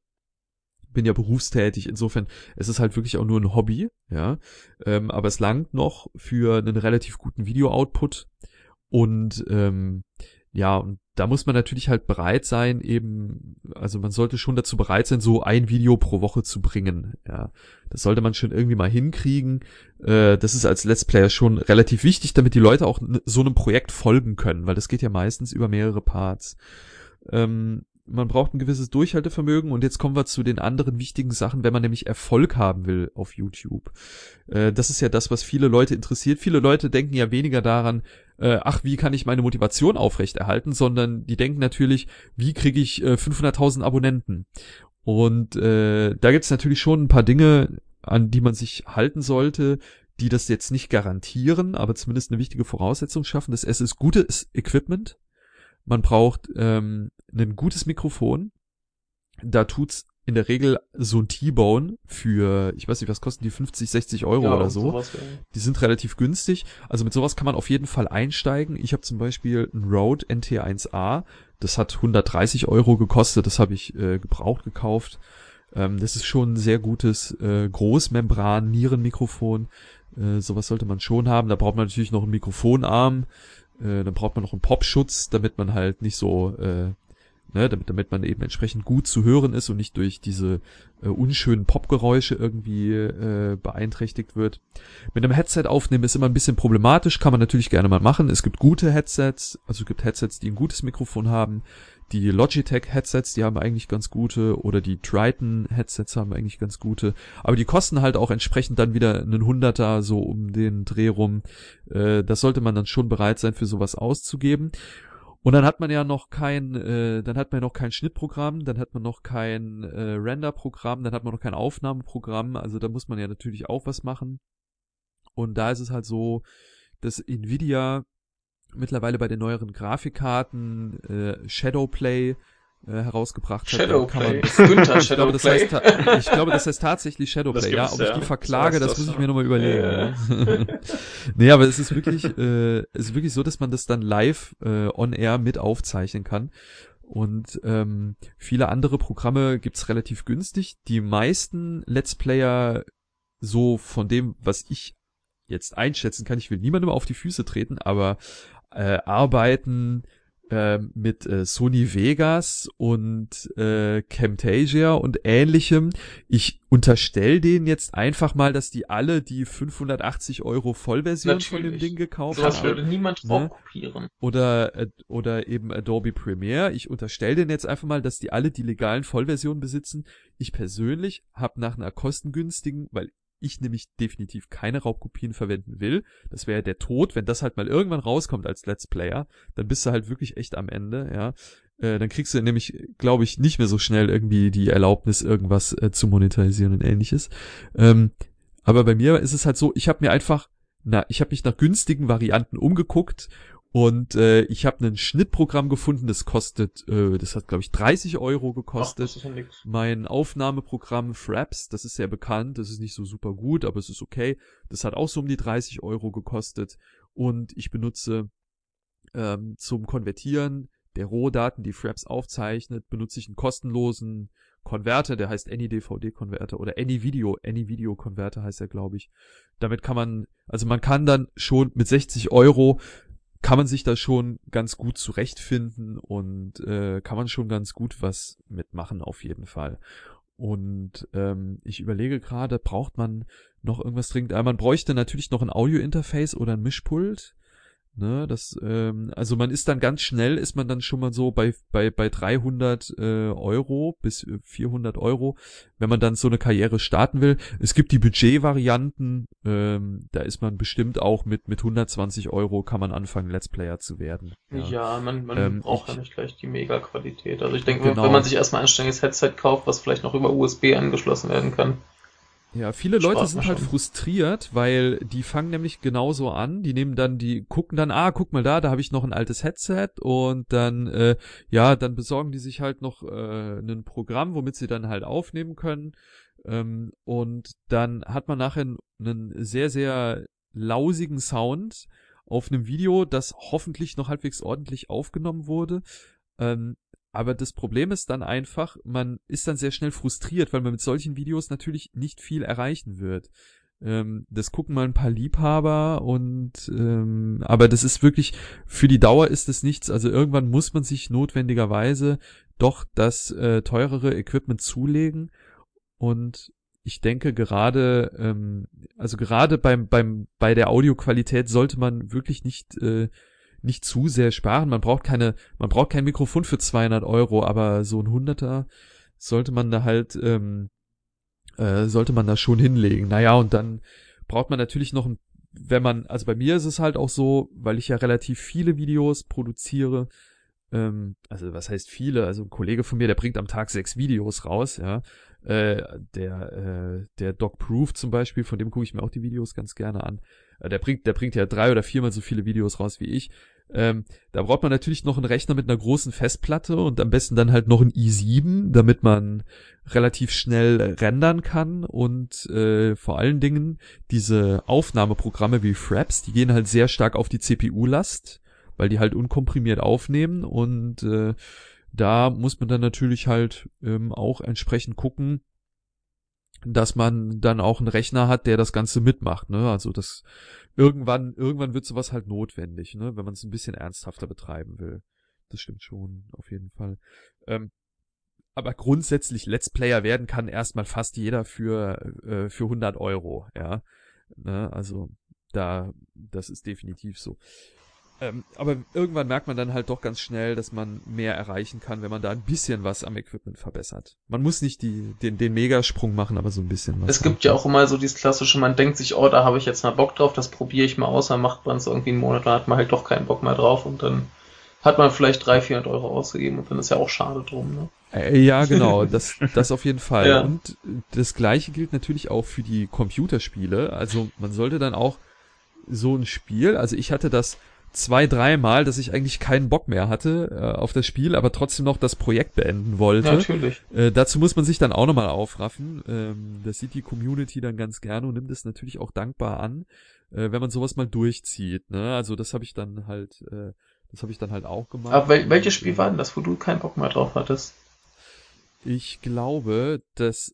Bin ja berufstätig, insofern, es ist halt wirklich auch nur ein Hobby, ja. Ähm, aber es langt noch für einen relativ guten Video-Output. Und ähm, ja, und da muss man natürlich halt bereit sein, eben, also man sollte schon dazu bereit sein, so ein Video pro Woche zu bringen. Ja, das sollte man schon irgendwie mal hinkriegen. Äh, das ist als Let's Player schon relativ wichtig, damit die Leute auch so einem Projekt folgen können, weil das geht ja meistens über mehrere Parts. Ähm, man braucht ein gewisses Durchhaltevermögen und jetzt kommen wir zu den anderen wichtigen Sachen, wenn man nämlich Erfolg haben will auf YouTube. Äh, das ist ja das, was viele Leute interessiert. Viele Leute denken ja weniger daran, äh, ach, wie kann ich meine Motivation aufrechterhalten, sondern die denken natürlich, wie kriege ich äh, 500.000 Abonnenten? Und äh, da gibt's natürlich schon ein paar Dinge, an die man sich halten sollte, die das jetzt nicht garantieren, aber zumindest eine wichtige Voraussetzung schaffen. Das erste ist gutes Equipment. Man braucht ähm, ein gutes Mikrofon. Da tut's in der Regel so ein T-Bone für, ich weiß nicht, was kosten die 50, 60 Euro Ja, oder so. sowas Die sind relativ günstig. Also mit sowas kann man auf jeden Fall einsteigen. Ich habe zum Beispiel ein Rode NT1A. Das hat 130 Euro gekostet. Das habe ich äh, gebraucht gekauft. Ähm, das ist schon ein sehr gutes äh, Großmembran-Nierenmikrofon. Äh, sowas sollte man schon haben. Da braucht man natürlich noch einen Mikrofonarm. Äh, dann braucht man noch einen Popschutz, damit man halt nicht so, äh, ne, damit, damit man eben entsprechend gut zu hören ist und nicht durch diese äh, unschönen Popgeräusche irgendwie äh, beeinträchtigt wird. Mit einem Headset aufnehmen ist immer ein bisschen problematisch, kann man natürlich gerne mal machen. Es gibt gute Headsets, also es gibt Headsets, die ein gutes Mikrofon haben. Die Logitech Headsets, die haben eigentlich ganz gute, oder die Triton Headsets haben eigentlich ganz gute. Aber die kosten halt auch entsprechend dann wieder einen Hunderter so um den Dreh rum. Äh, das sollte man dann schon bereit sein, für sowas auszugeben. Und dann hat man ja noch kein, äh, dann hat man noch kein Schnittprogramm, dann hat man noch kein äh, Renderprogramm, dann hat man noch kein Aufnahmeprogramm. Also da muss man ja natürlich auch was machen. Und da ist es halt so, dass Nvidia mittlerweile bei den neueren Grafikkarten äh, Shadowplay äh, herausgebracht hat. Shadowplay. *laughs* Günther ich glaube, das Shadowplay. heißt, ich glaube, das heißt tatsächlich Shadowplay. Ja, ob ich ja. die verklage, das, das, muss ich mir nochmal überlegen. Ja. ne? *laughs* nee, aber es ist wirklich, äh, es ist wirklich so, dass man das dann live äh, on air mit aufzeichnen kann. Und ähm, viele andere Programme gibt's relativ günstig. Die meisten Let's Player, so von dem, was ich jetzt einschätzen kann, ich will niemandem auf die Füße treten, aber äh, arbeiten äh, mit äh, Sony Vegas und äh, Camtasia und ähnlichem. Ich unterstelle denen jetzt einfach mal, dass die alle die 580 Euro Vollversion von dem Ding gekauft haben. würde niemand Ne? draufkopieren. Oder, äh, oder eben Adobe Premiere. Ich unterstelle denen jetzt einfach mal, dass die alle die legalen Vollversionen besitzen. Ich persönlich habe nach einer kostengünstigen, weil ich nämlich definitiv keine Raubkopien verwenden will. Das wäre der Tod, wenn das halt mal irgendwann rauskommt als Let's Player, dann bist du halt wirklich echt am Ende, ja. Äh, dann kriegst du nämlich, glaube ich, nicht mehr so schnell irgendwie die Erlaubnis, irgendwas äh, zu monetarisieren und ähnliches. Ähm, aber bei mir ist es halt so, ich habe mir einfach, na, ich habe mich nach günstigen Varianten umgeguckt und äh, ich habe ein Schnittprogramm gefunden, das kostet, äh, das hat glaube ich 30 Euro Ach, gekostet. das ist ja. Mein Aufnahmeprogramm Fraps, das ist sehr bekannt, das ist nicht so super gut, aber es ist okay. Das hat auch so um die 30 Euro gekostet. Und ich benutze ähm, zum Konvertieren der Rohdaten, die Fraps aufzeichnet, benutze ich einen kostenlosen Konverter, der heißt AnyDVD-Konverter oder AnyVideo, AnyVideo-Konverter heißt er, glaube ich. Damit kann man, also man kann dann schon mit 60 Euro kann man sich da schon ganz gut zurechtfinden und äh, kann man schon ganz gut was mitmachen auf jeden Fall. Und ähm, ich überlege gerade, braucht man noch irgendwas dringend? Ah, man bräuchte natürlich noch ein Audio-Interface oder ein Mischpult. Ne, das, ähm, also man ist dann ganz schnell, ist man dann schon mal so bei bei bei 300 äh, Euro bis äh, 400 Euro, wenn man dann so eine Karriere starten will. Es gibt die Budget-Varianten, ähm, da ist man bestimmt auch mit mit 120 Euro kann man anfangen Let's Player zu werden. Ja, man, man Ähm, braucht ja nicht gleich die Mega-Qualität. Also ich denke, Genau. wenn man sich erstmal ein anständiges Headset kauft, was vielleicht noch über USB angeschlossen werden kann. Ja, viele Leute sind halt schon. frustriert, weil die fangen nämlich genauso an. Die nehmen dann, die gucken dann, ah, guck mal da, da habe ich noch ein altes Headset und dann, äh, ja, dann besorgen die sich halt noch äh, ein Programm, womit sie dann halt aufnehmen können. Ähm, und dann hat man nachher einen sehr, sehr lausigen Sound auf einem Video, das hoffentlich noch halbwegs ordentlich aufgenommen wurde. Ähm, aber das Problem ist dann einfach, man ist dann sehr schnell frustriert, weil man mit solchen Videos natürlich nicht viel erreichen wird. Ähm, das gucken mal ein paar Liebhaber und ähm, aber das ist wirklich für die Dauer ist es nichts. Also irgendwann muss man sich notwendigerweise doch das äh, teurere Equipment zulegen und ich denke gerade, ähm, also gerade beim beim bei der Audioqualität sollte man wirklich nicht äh, nicht zu sehr sparen. Man braucht keine, man braucht kein Mikrofon für 200 Euro, aber so ein Hunderter sollte man da halt, ähm, äh, sollte man da schon hinlegen. Naja, und dann braucht man natürlich noch ein, wenn man, also bei mir ist es halt auch so, weil ich ja relativ viele Videos produziere, ähm, also was heißt viele, also ein Kollege von mir, der bringt am Tag sechs Videos raus, ja, äh, der, äh, der Doc Proof zum Beispiel, von dem gucke ich mir auch die Videos ganz gerne an. Äh, der bringt, der bringt ja drei oder viermal so viele Videos raus wie ich. Ähm, da braucht man natürlich noch einen Rechner mit einer großen Festplatte und am besten dann halt noch ein i7, damit man relativ schnell rendern kann und äh, vor allen Dingen diese Aufnahmeprogramme wie Fraps, die gehen halt sehr stark auf die CPU-Last, weil die halt unkomprimiert aufnehmen und äh, da muss man dann natürlich halt ähm, auch entsprechend gucken, dass man dann auch einen Rechner hat, der das Ganze mitmacht, ne? Also das irgendwann, irgendwann wird sowas halt notwendig, ne? Wenn man es ein bisschen ernsthafter betreiben will. Das stimmt schon, auf jeden Fall. Ähm, aber grundsätzlich Let's Player werden kann erstmal fast jeder für, äh, für 100 Euro, ja. Ne? Also da, das ist definitiv so. Ähm, aber irgendwann merkt man dann halt doch ganz schnell, dass man mehr erreichen kann, wenn man da ein bisschen was am Equipment verbessert. Man muss nicht die, den, den Megasprung machen, aber so ein bisschen was. Es gibt ja auch immer so dieses klassische, man denkt sich, oh, da habe ich jetzt mal Bock drauf, das probiere ich mal aus, dann macht man es irgendwie einen Monat, dann hat man halt doch keinen Bock mehr drauf und dann hat man vielleicht 300, 400 Euro ausgegeben und dann ist ja auch schade drum, ne? Äh, ja, genau, *laughs* das, das auf jeden Fall. Ja. Und das gleiche gilt natürlich auch für die Computerspiele. Also man sollte dann auch so ein Spiel, also ich hatte das zwei, dreimal, dass ich eigentlich keinen Bock mehr hatte äh, auf das Spiel, aber trotzdem noch das Projekt beenden wollte. Natürlich. Äh, dazu muss man sich dann auch nochmal aufraffen. Ähm, das sieht die Community dann ganz gerne und nimmt es natürlich auch dankbar an, äh, wenn man sowas mal durchzieht. Ne? Also das habe ich dann halt, äh, das habe ich dann halt auch gemacht. Aber wel welches Spiel war denn das, wo du keinen Bock mehr drauf hattest? Ich glaube, das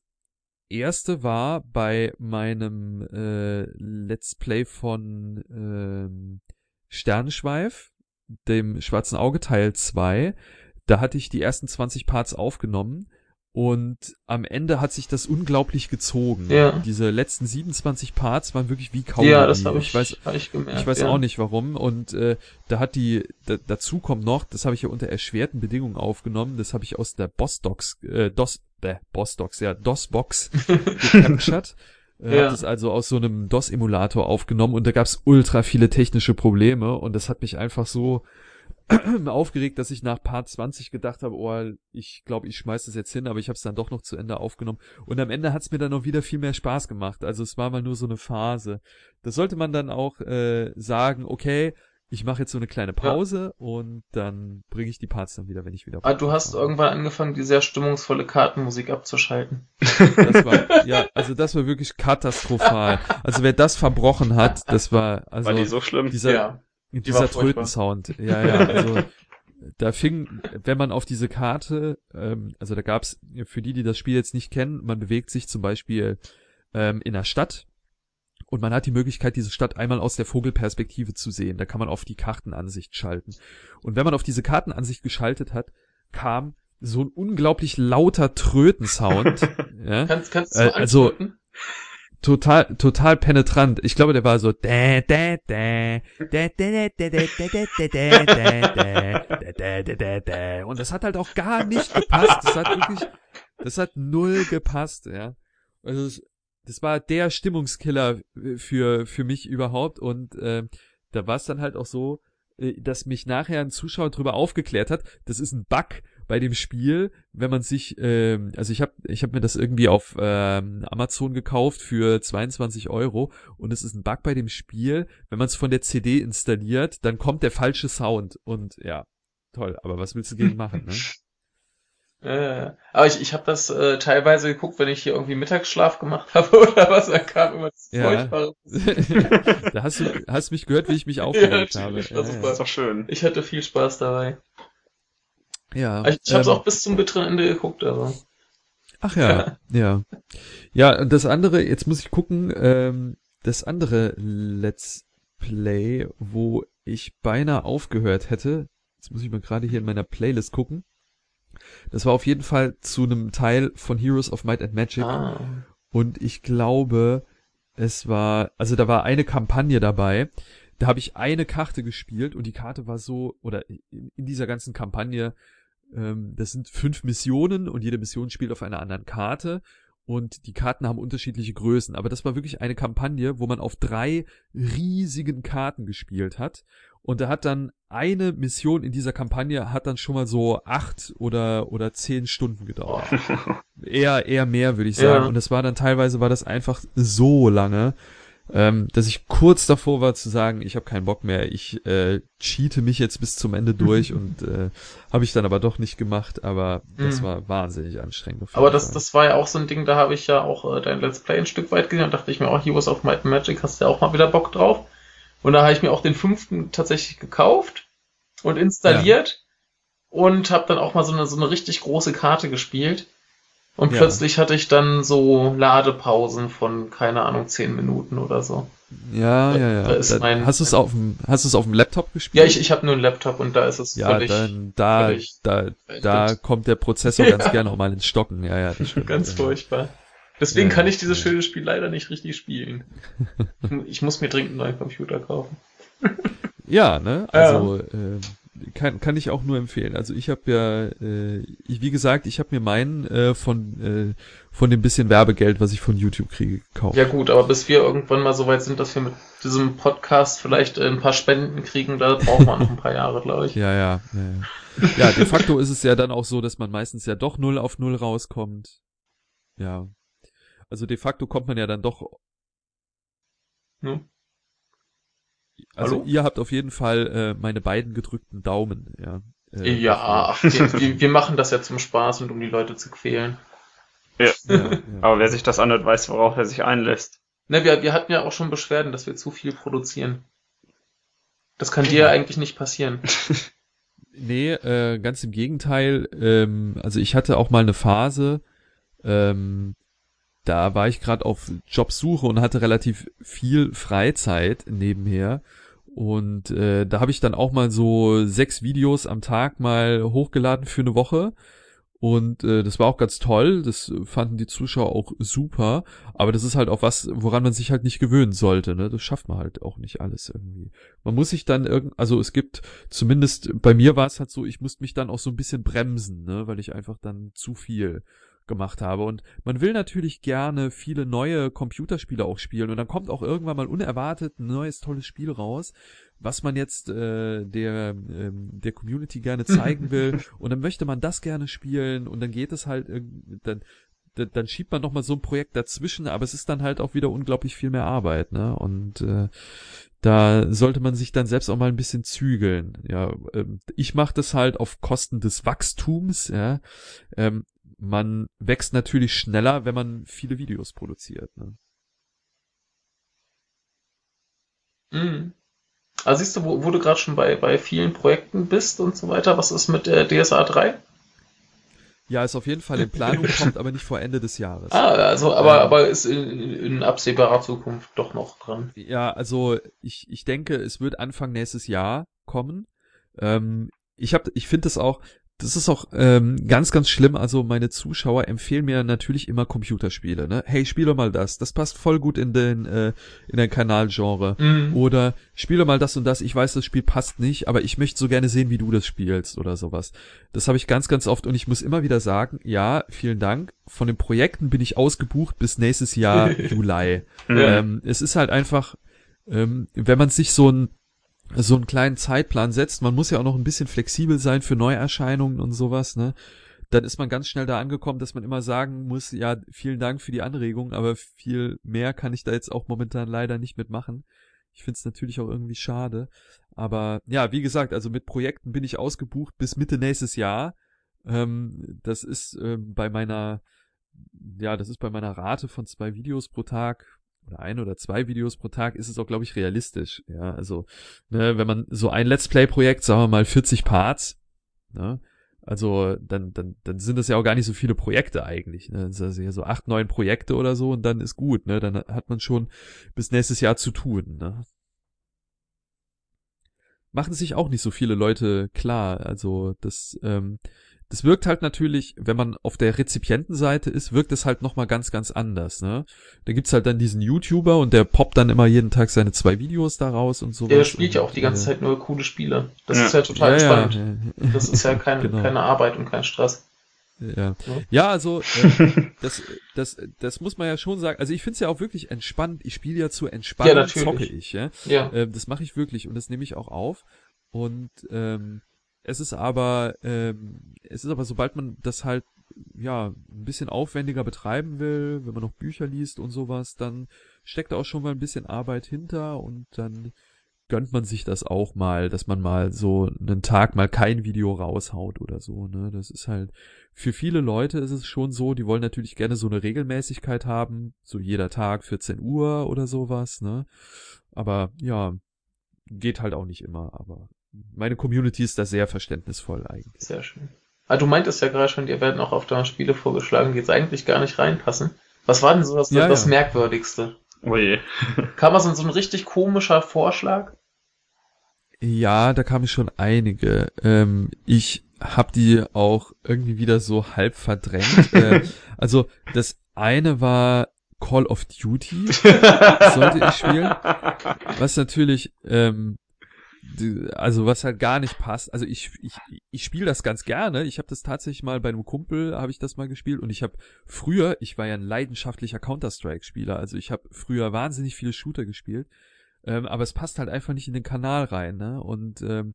erste war bei meinem äh, Let's Play von ähm, Sternenschweif. dem Schwarzen Auge Teil 2, da hatte ich die ersten 20 Parts aufgenommen und am Ende hat sich das unglaublich gezogen. Ja. Diese letzten 27 Parts waren wirklich wie Kaugummi. Ja, das habe ich, ich weiß, hab ich gemerkt. ich weiß ja. auch nicht warum. Und äh, da hat die, da, dazu kommt noch, das habe ich ja unter erschwerten Bedingungen aufgenommen, das habe ich aus der Boss-Docs, äh, DOS, äh, Boss-Docs, ja, DOS-Box *laughs* gecaptured. Äh, Ja. Hab das also aus so einem DOS-Emulator aufgenommen und da gab's ultra viele technische Probleme und das hat mich einfach so *clears throat* aufgeregt, dass ich nach Part 20 gedacht habe, oh, ich glaube, ich schmeiß das jetzt hin, aber ich habe es dann doch noch zu Ende aufgenommen. Und am Ende hat's mir dann auch wieder viel mehr Spaß gemacht. Also es war mal nur so eine Phase. Das sollte man dann auch äh, sagen, okay, ich mache jetzt so eine kleine Pause und dann bringe ich die Parts dann wieder, wenn ich wieder. Ah, du hast irgendwann angefangen, die sehr stimmungsvolle Kartenmusik abzuschalten. Das war, *laughs* ja, also das war wirklich katastrophal. Also wer das verbrochen hat, das war, also War die so schlimm? dieser, ja. dieser war furchtbar. Trötensound. Ja, ja, also *laughs* da fing, wenn man auf diese Karte, ähm, also da gab's für die, die das Spiel jetzt nicht kennen, man bewegt sich zum Beispiel ähm, in der Stadt und man hat die Möglichkeit, diese Stadt einmal aus der Vogelperspektive zu sehen. Da kann man auf die Kartenansicht schalten. Und wenn man auf diese Kartenansicht geschaltet hat, kam so ein unglaublich lauter Tröten-Sound. ja. Kannst, kannst du äh, also total total penetrant. Ich glaube, der war so und das hat halt auch gar nicht gepasst. Das hat wirklich das hat null gepasst, ja. Also das war der Stimmungskiller für für mich überhaupt. Und äh, da war es dann halt auch so, äh, dass mich nachher ein Zuschauer drüber aufgeklärt hat, das ist ein Bug bei dem Spiel, wenn man sich, ähm, also ich habe ich hab mir das irgendwie auf ähm, Amazon gekauft für 22 Euro und es ist ein Bug bei dem Spiel, wenn man es von der CD installiert, dann kommt der falsche Sound. Und ja, toll, aber was willst du gegen *laughs* machen, ne? Äh, aber ich, ich habe das äh, teilweise geguckt, wenn ich hier irgendwie Mittagsschlaf gemacht *laughs* habe oder was, da kam immer das Ja. furchtbare. *laughs* da hast du hast mich gehört, wie ich mich *laughs* aufgeregt habe. Ja, das ja, ist Das ist doch schön. Ich hatte viel Spaß dabei. ja. Ich, ich habe es ähm, auch bis zum bitteren Ende geguckt, also. Ach ja, ja. Ja, und das andere, jetzt muss ich gucken, ähm, das andere Let's Play, wo ich beinahe aufgehört hätte, jetzt muss ich mal gerade hier in meiner Playlist gucken. Das war auf jeden Fall zu einem Teil von Heroes of Might and Magic. Ah. Und ich glaube, es war, also da war eine Kampagne dabei. Da habe ich eine Karte gespielt und die Karte war so, oder in, in dieser ganzen Kampagne, ähm, das sind fünf Missionen und jede Mission spielt auf einer anderen Karte. Und die Karten haben unterschiedliche Größen. Aber das war wirklich eine Kampagne, wo man auf drei riesigen Karten gespielt hat. Und da hat dann eine Mission in dieser Kampagne hat dann schon mal so acht oder, oder zehn Stunden gedauert *laughs* eher eher mehr würde ich sagen Ja. und es war dann teilweise war das einfach so lange ähm, dass ich kurz davor war zu sagen ich habe keinen Bock mehr ich äh, cheate mich jetzt bis zum Ende durch *laughs* und äh, habe ich dann aber doch nicht gemacht aber das Mhm. war wahnsinnig anstrengend Aber das, Fall. das war ja auch so ein Ding, da habe ich ja auch äh, dein Let's Play ein Stück weit gesehen und dachte ich mir auch, Heroes of Might and Magic hast du ja auch mal wieder Bock drauf. Und da habe ich mir auch den fünften tatsächlich gekauft und installiert und habe dann auch mal so eine, so eine richtig große Karte gespielt. Und Ja. plötzlich hatte ich dann so Ladepausen von, keine Ahnung, zehn Minuten oder so. ja ja ja da ist Da- mein- hast du es auf dem hast du es auf dem Laptop gespielt Ja, ich, ich habe nur einen Laptop und da ist es ja völlig dann da völlig da da kommt der Prozessor *laughs* ganz gerne auch mal ins Stocken ja ja das *laughs* stimmt. ganz ja. furchtbar. Deswegen Ja, kann ich dieses ja. schöne Spiel leider nicht richtig spielen. *laughs* Ich muss mir dringend einen neuen Computer kaufen. *laughs* Ja, ne? Ja. Also äh, kann kann ich auch nur empfehlen. Also ich habe ja, äh, ich, wie gesagt, ich habe mir meinen äh, von äh, von dem bisschen Werbegeld, was ich von YouTube kriege, gekauft. Ja gut, aber bis wir irgendwann mal so weit sind, dass wir mit diesem Podcast vielleicht äh, ein paar Spenden kriegen, da brauchen wir noch ein paar Jahre, glaube ich. *laughs* Ja, ja, ja, ja. Ja, de facto ist es ja dann auch so, dass man meistens ja doch null auf null rauskommt. Ja. Also de facto kommt man ja dann doch. Hm? Also Hallo? ihr habt auf jeden Fall äh, meine beiden gedrückten Daumen, ja. Äh, Ja, wir, wir, machen das ja zum Spaß und um die Leute zu quälen. Ja. ja, ja. *laughs* Aber wer sich das anhört, weiß, worauf er sich einlässt. Ne, wir, wir hatten ja auch schon Beschwerden, dass wir zu viel produzieren. Das kann dir eigentlich nicht passieren. *laughs* Nee, äh, ganz im Gegenteil. Ähm, also ich hatte auch mal eine Phase, ähm, da war ich gerade auf Jobsuche und hatte relativ viel Freizeit nebenher. Und äh, da habe ich dann auch mal so sechs Videos am Tag mal hochgeladen für eine Woche. Und äh, das war auch ganz toll, das fanden die Zuschauer auch super, aber das ist halt auch was, woran man sich halt nicht gewöhnen sollte, ne? Das schafft man halt auch nicht alles irgendwie. Man muss sich dann irgend, also es gibt, zumindest bei mir war es halt so, ich musste mich dann auch so ein bisschen bremsen, ne, weil ich einfach dann zu viel gemacht habe. Und man will natürlich gerne viele neue Computerspiele auch spielen. Und dann kommt auch irgendwann mal unerwartet ein neues tolles Spiel raus, was man jetzt äh, der, ähm, der Community gerne zeigen will. *laughs* und dann möchte man das gerne spielen und dann geht es halt, dann, dann, schiebt man noch mal so ein Projekt dazwischen, aber es ist dann halt auch wieder unglaublich viel mehr Arbeit, ne? Und äh, da sollte man sich dann selbst auch mal ein bisschen zügeln. Ja, ähm, ich mache das halt auf Kosten des Wachstums. Ja, ähm, man wächst natürlich schneller, wenn man viele Videos produziert. Ne? Mhm. Also siehst du, wo, wo du gerade schon bei, bei vielen Projekten bist und so weiter, was ist mit der DSA 3? Ja, ist auf jeden Fall in Planung, *laughs* kommt aber nicht vor Ende des Jahres. Ah, also, aber, ähm, aber ist in, in absehbarer Zukunft doch noch dran. Ja, also ich, ich denke, es wird Anfang nächstes Jahr kommen. Ähm, ich hab, ich finde es auch, das ist auch ähm, ganz, ganz schlimm. Also meine Zuschauer empfehlen mir natürlich immer Computerspiele. Ne? Hey, spiele mal das. Das passt voll gut in den äh, in den Kanalgenre. Mhm. Oder spiele mal das und das. Ich weiß, das Spiel passt nicht, aber ich möchte so gerne sehen, wie du das spielst oder sowas. Das habe ich ganz, ganz oft und ich muss immer wieder sagen, ja, vielen Dank. Von den Projekten bin ich ausgebucht bis nächstes Jahr *laughs* Juli. Ja. Ähm, es ist halt einfach, ähm, wenn man sich so ein so einen kleinen Zeitplan setzt, man muss ja auch noch ein bisschen flexibel sein für Neuerscheinungen und sowas, ne? Dann ist man ganz schnell da angekommen, dass man immer sagen muss, ja, vielen Dank für die Anregung, aber viel mehr kann ich da jetzt auch momentan leider nicht mitmachen. Ich finde es natürlich auch irgendwie schade. Aber ja, wie gesagt, also mit Projekten bin ich ausgebucht bis Mitte nächstes Jahr. Ähm, das ist ähm, bei meiner, ja, das ist bei meiner Rate von zwei Videos pro Tag oder ein oder zwei Videos pro Tag ist es auch, glaube ich, realistisch. Ja, also, ne, wenn man so ein Let's Play-Projekt, sagen wir mal 40 Parts, ne, also dann, dann, dann sind das ja auch gar nicht so viele Projekte eigentlich. Ne? Das ist ja so acht, neun Projekte oder so und dann ist gut, ne? Dann hat man schon bis nächstes Jahr zu tun, ne? Machen sich auch nicht so viele Leute klar. Also das, ähm, das wirkt halt natürlich, wenn man auf der Rezipientenseite ist, wirkt es halt nochmal ganz, ganz anders, ne? Da gibt's halt dann diesen YouTuber und der poppt dann immer jeden Tag seine zwei Videos daraus und so. Der spielt ja auch die ganze Zeit nur coole Spiele. Das ja. ist ja total ja, spannend. Ja, das ist ja *laughs* kein, genau. keine Arbeit und kein Stress. Ja, ja also äh, *laughs* das, das, das muss man ja schon sagen. Also ich finde es ja auch wirklich entspannt. Ich spiele ja zu entspannen, ja, zocke ich. Ja, ja. Äh, das mache ich wirklich und das nehme ich auch auf. Und ähm, es ist aber, ähm, es ist aber, sobald man das halt, ja, ein bisschen aufwendiger betreiben will, wenn man noch Bücher liest und sowas, dann steckt da auch schon mal ein bisschen Arbeit hinter und dann gönnt man sich das auch mal, dass man mal so einen Tag mal kein Video raushaut oder so, ne? Das ist halt, für viele Leute ist es schon so, die wollen natürlich gerne so eine Regelmäßigkeit haben, so jeder Tag 14 Uhr oder sowas, ne? Aber ja, geht halt auch nicht immer, aber meine Community ist da sehr verständnisvoll eigentlich. Sehr schön. Ah, du meintest ja gerade schon, dir werden auch auf der Spiele vorgeschlagen, die jetzt eigentlich gar nicht reinpassen. Was war denn so das, ja, das ja. Merkwürdigste? Oh je. *laughs* kam was in so ein richtig komischer Vorschlag? Ja, da kamen schon einige. Ähm, ich habe die auch irgendwie wieder so halb verdrängt. *laughs* äh, also das eine war Call of Duty, *laughs* sollte ich spielen. Was natürlich ähm, also was halt gar nicht passt. Also ich ich ich spiele das ganz gerne. Ich habe das tatsächlich mal bei einem Kumpel habe ich das mal gespielt und ich habe früher, ich war ja ein leidenschaftlicher Counter Strike Spieler, also ich habe früher wahnsinnig viele Shooter gespielt, ähm, aber es passt halt einfach nicht in den Kanal rein, ne? Und ähm,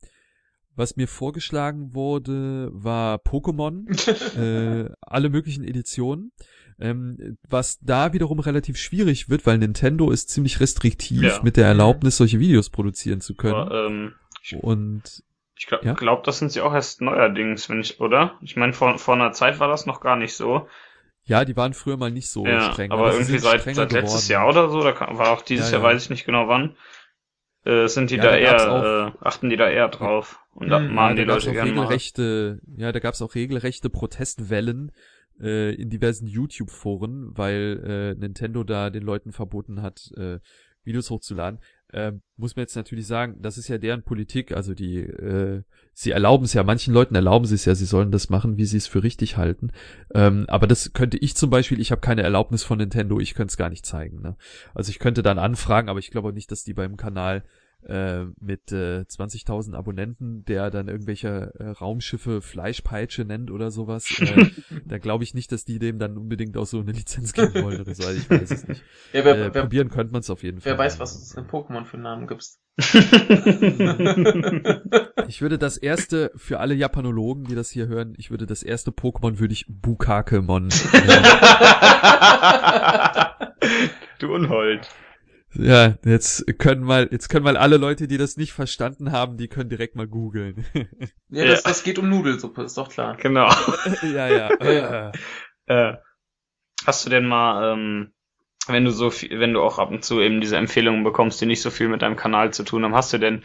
was mir vorgeschlagen wurde, war Pokémon, *laughs* äh, alle möglichen Editionen. Ähm, was da wiederum relativ schwierig wird, weil Nintendo ist ziemlich restriktiv ja. mit der Erlaubnis, solche Videos produzieren zu können. Aber, ähm, ich, Und ich glaube, ja? glaub, das sind sie auch erst neuerdings, wenn ich, oder? Ich meine, vor, vor einer Zeit war das noch gar nicht so. Ja, die waren früher mal nicht so ja, streng. Aber, aber irgendwie seit, seit letztes Jahr oder so, da war auch dieses ja, Jahr, weiß ich nicht genau wann, äh, sind die ja, da, da eher, auch, äh, achten die da eher drauf und da mahnen die Leute gerne regelrechte, mal. Ja, da gab's auch regelrechte Protestwellen, äh, in diversen YouTube-Foren, weil äh, Nintendo da den Leuten verboten hat, äh, Videos hochzuladen. äh, muss man jetzt natürlich sagen, das ist ja deren Politik, also die, äh, sie erlauben es ja, manchen Leuten erlauben sie es ja, sie sollen das machen, wie sie es für richtig halten. Ähm, aber das könnte ich zum Beispiel, ich habe keine Erlaubnis von Nintendo, ich könnte es gar nicht zeigen. Ne? Also ich könnte dann anfragen, aber ich glaube nicht, dass die beim Kanal äh, mit äh, 20.000 Abonnenten, der dann irgendwelche äh, Raumschiffe Fleischpeitsche nennt oder sowas, äh, *laughs* da glaube ich nicht, dass die dem dann unbedingt auch so eine Lizenz geben wollen oder so. Also ich weiß es nicht. *laughs* Ja, wer, äh, wer, probieren könnte man es auf jeden wer Fall. Wer weiß, was es in Pokémon für Namen gibst. *laughs* ich würde das erste, für alle Japanologen, die das hier hören, ich würde das erste Pokémon würde ich Bukakemon nennen. du Unhold. Ja, jetzt können mal, jetzt können mal alle Leute, die das nicht verstanden haben, die können direkt mal googeln. *laughs* ja, das, das geht um Nudelsuppe, ist doch klar. Genau. *laughs* ja, ja. ja. Äh, hast du denn mal, ähm, wenn du so viel, wenn du auch ab und zu eben diese Empfehlungen bekommst, die nicht so viel mit deinem Kanal zu tun haben, hast du denn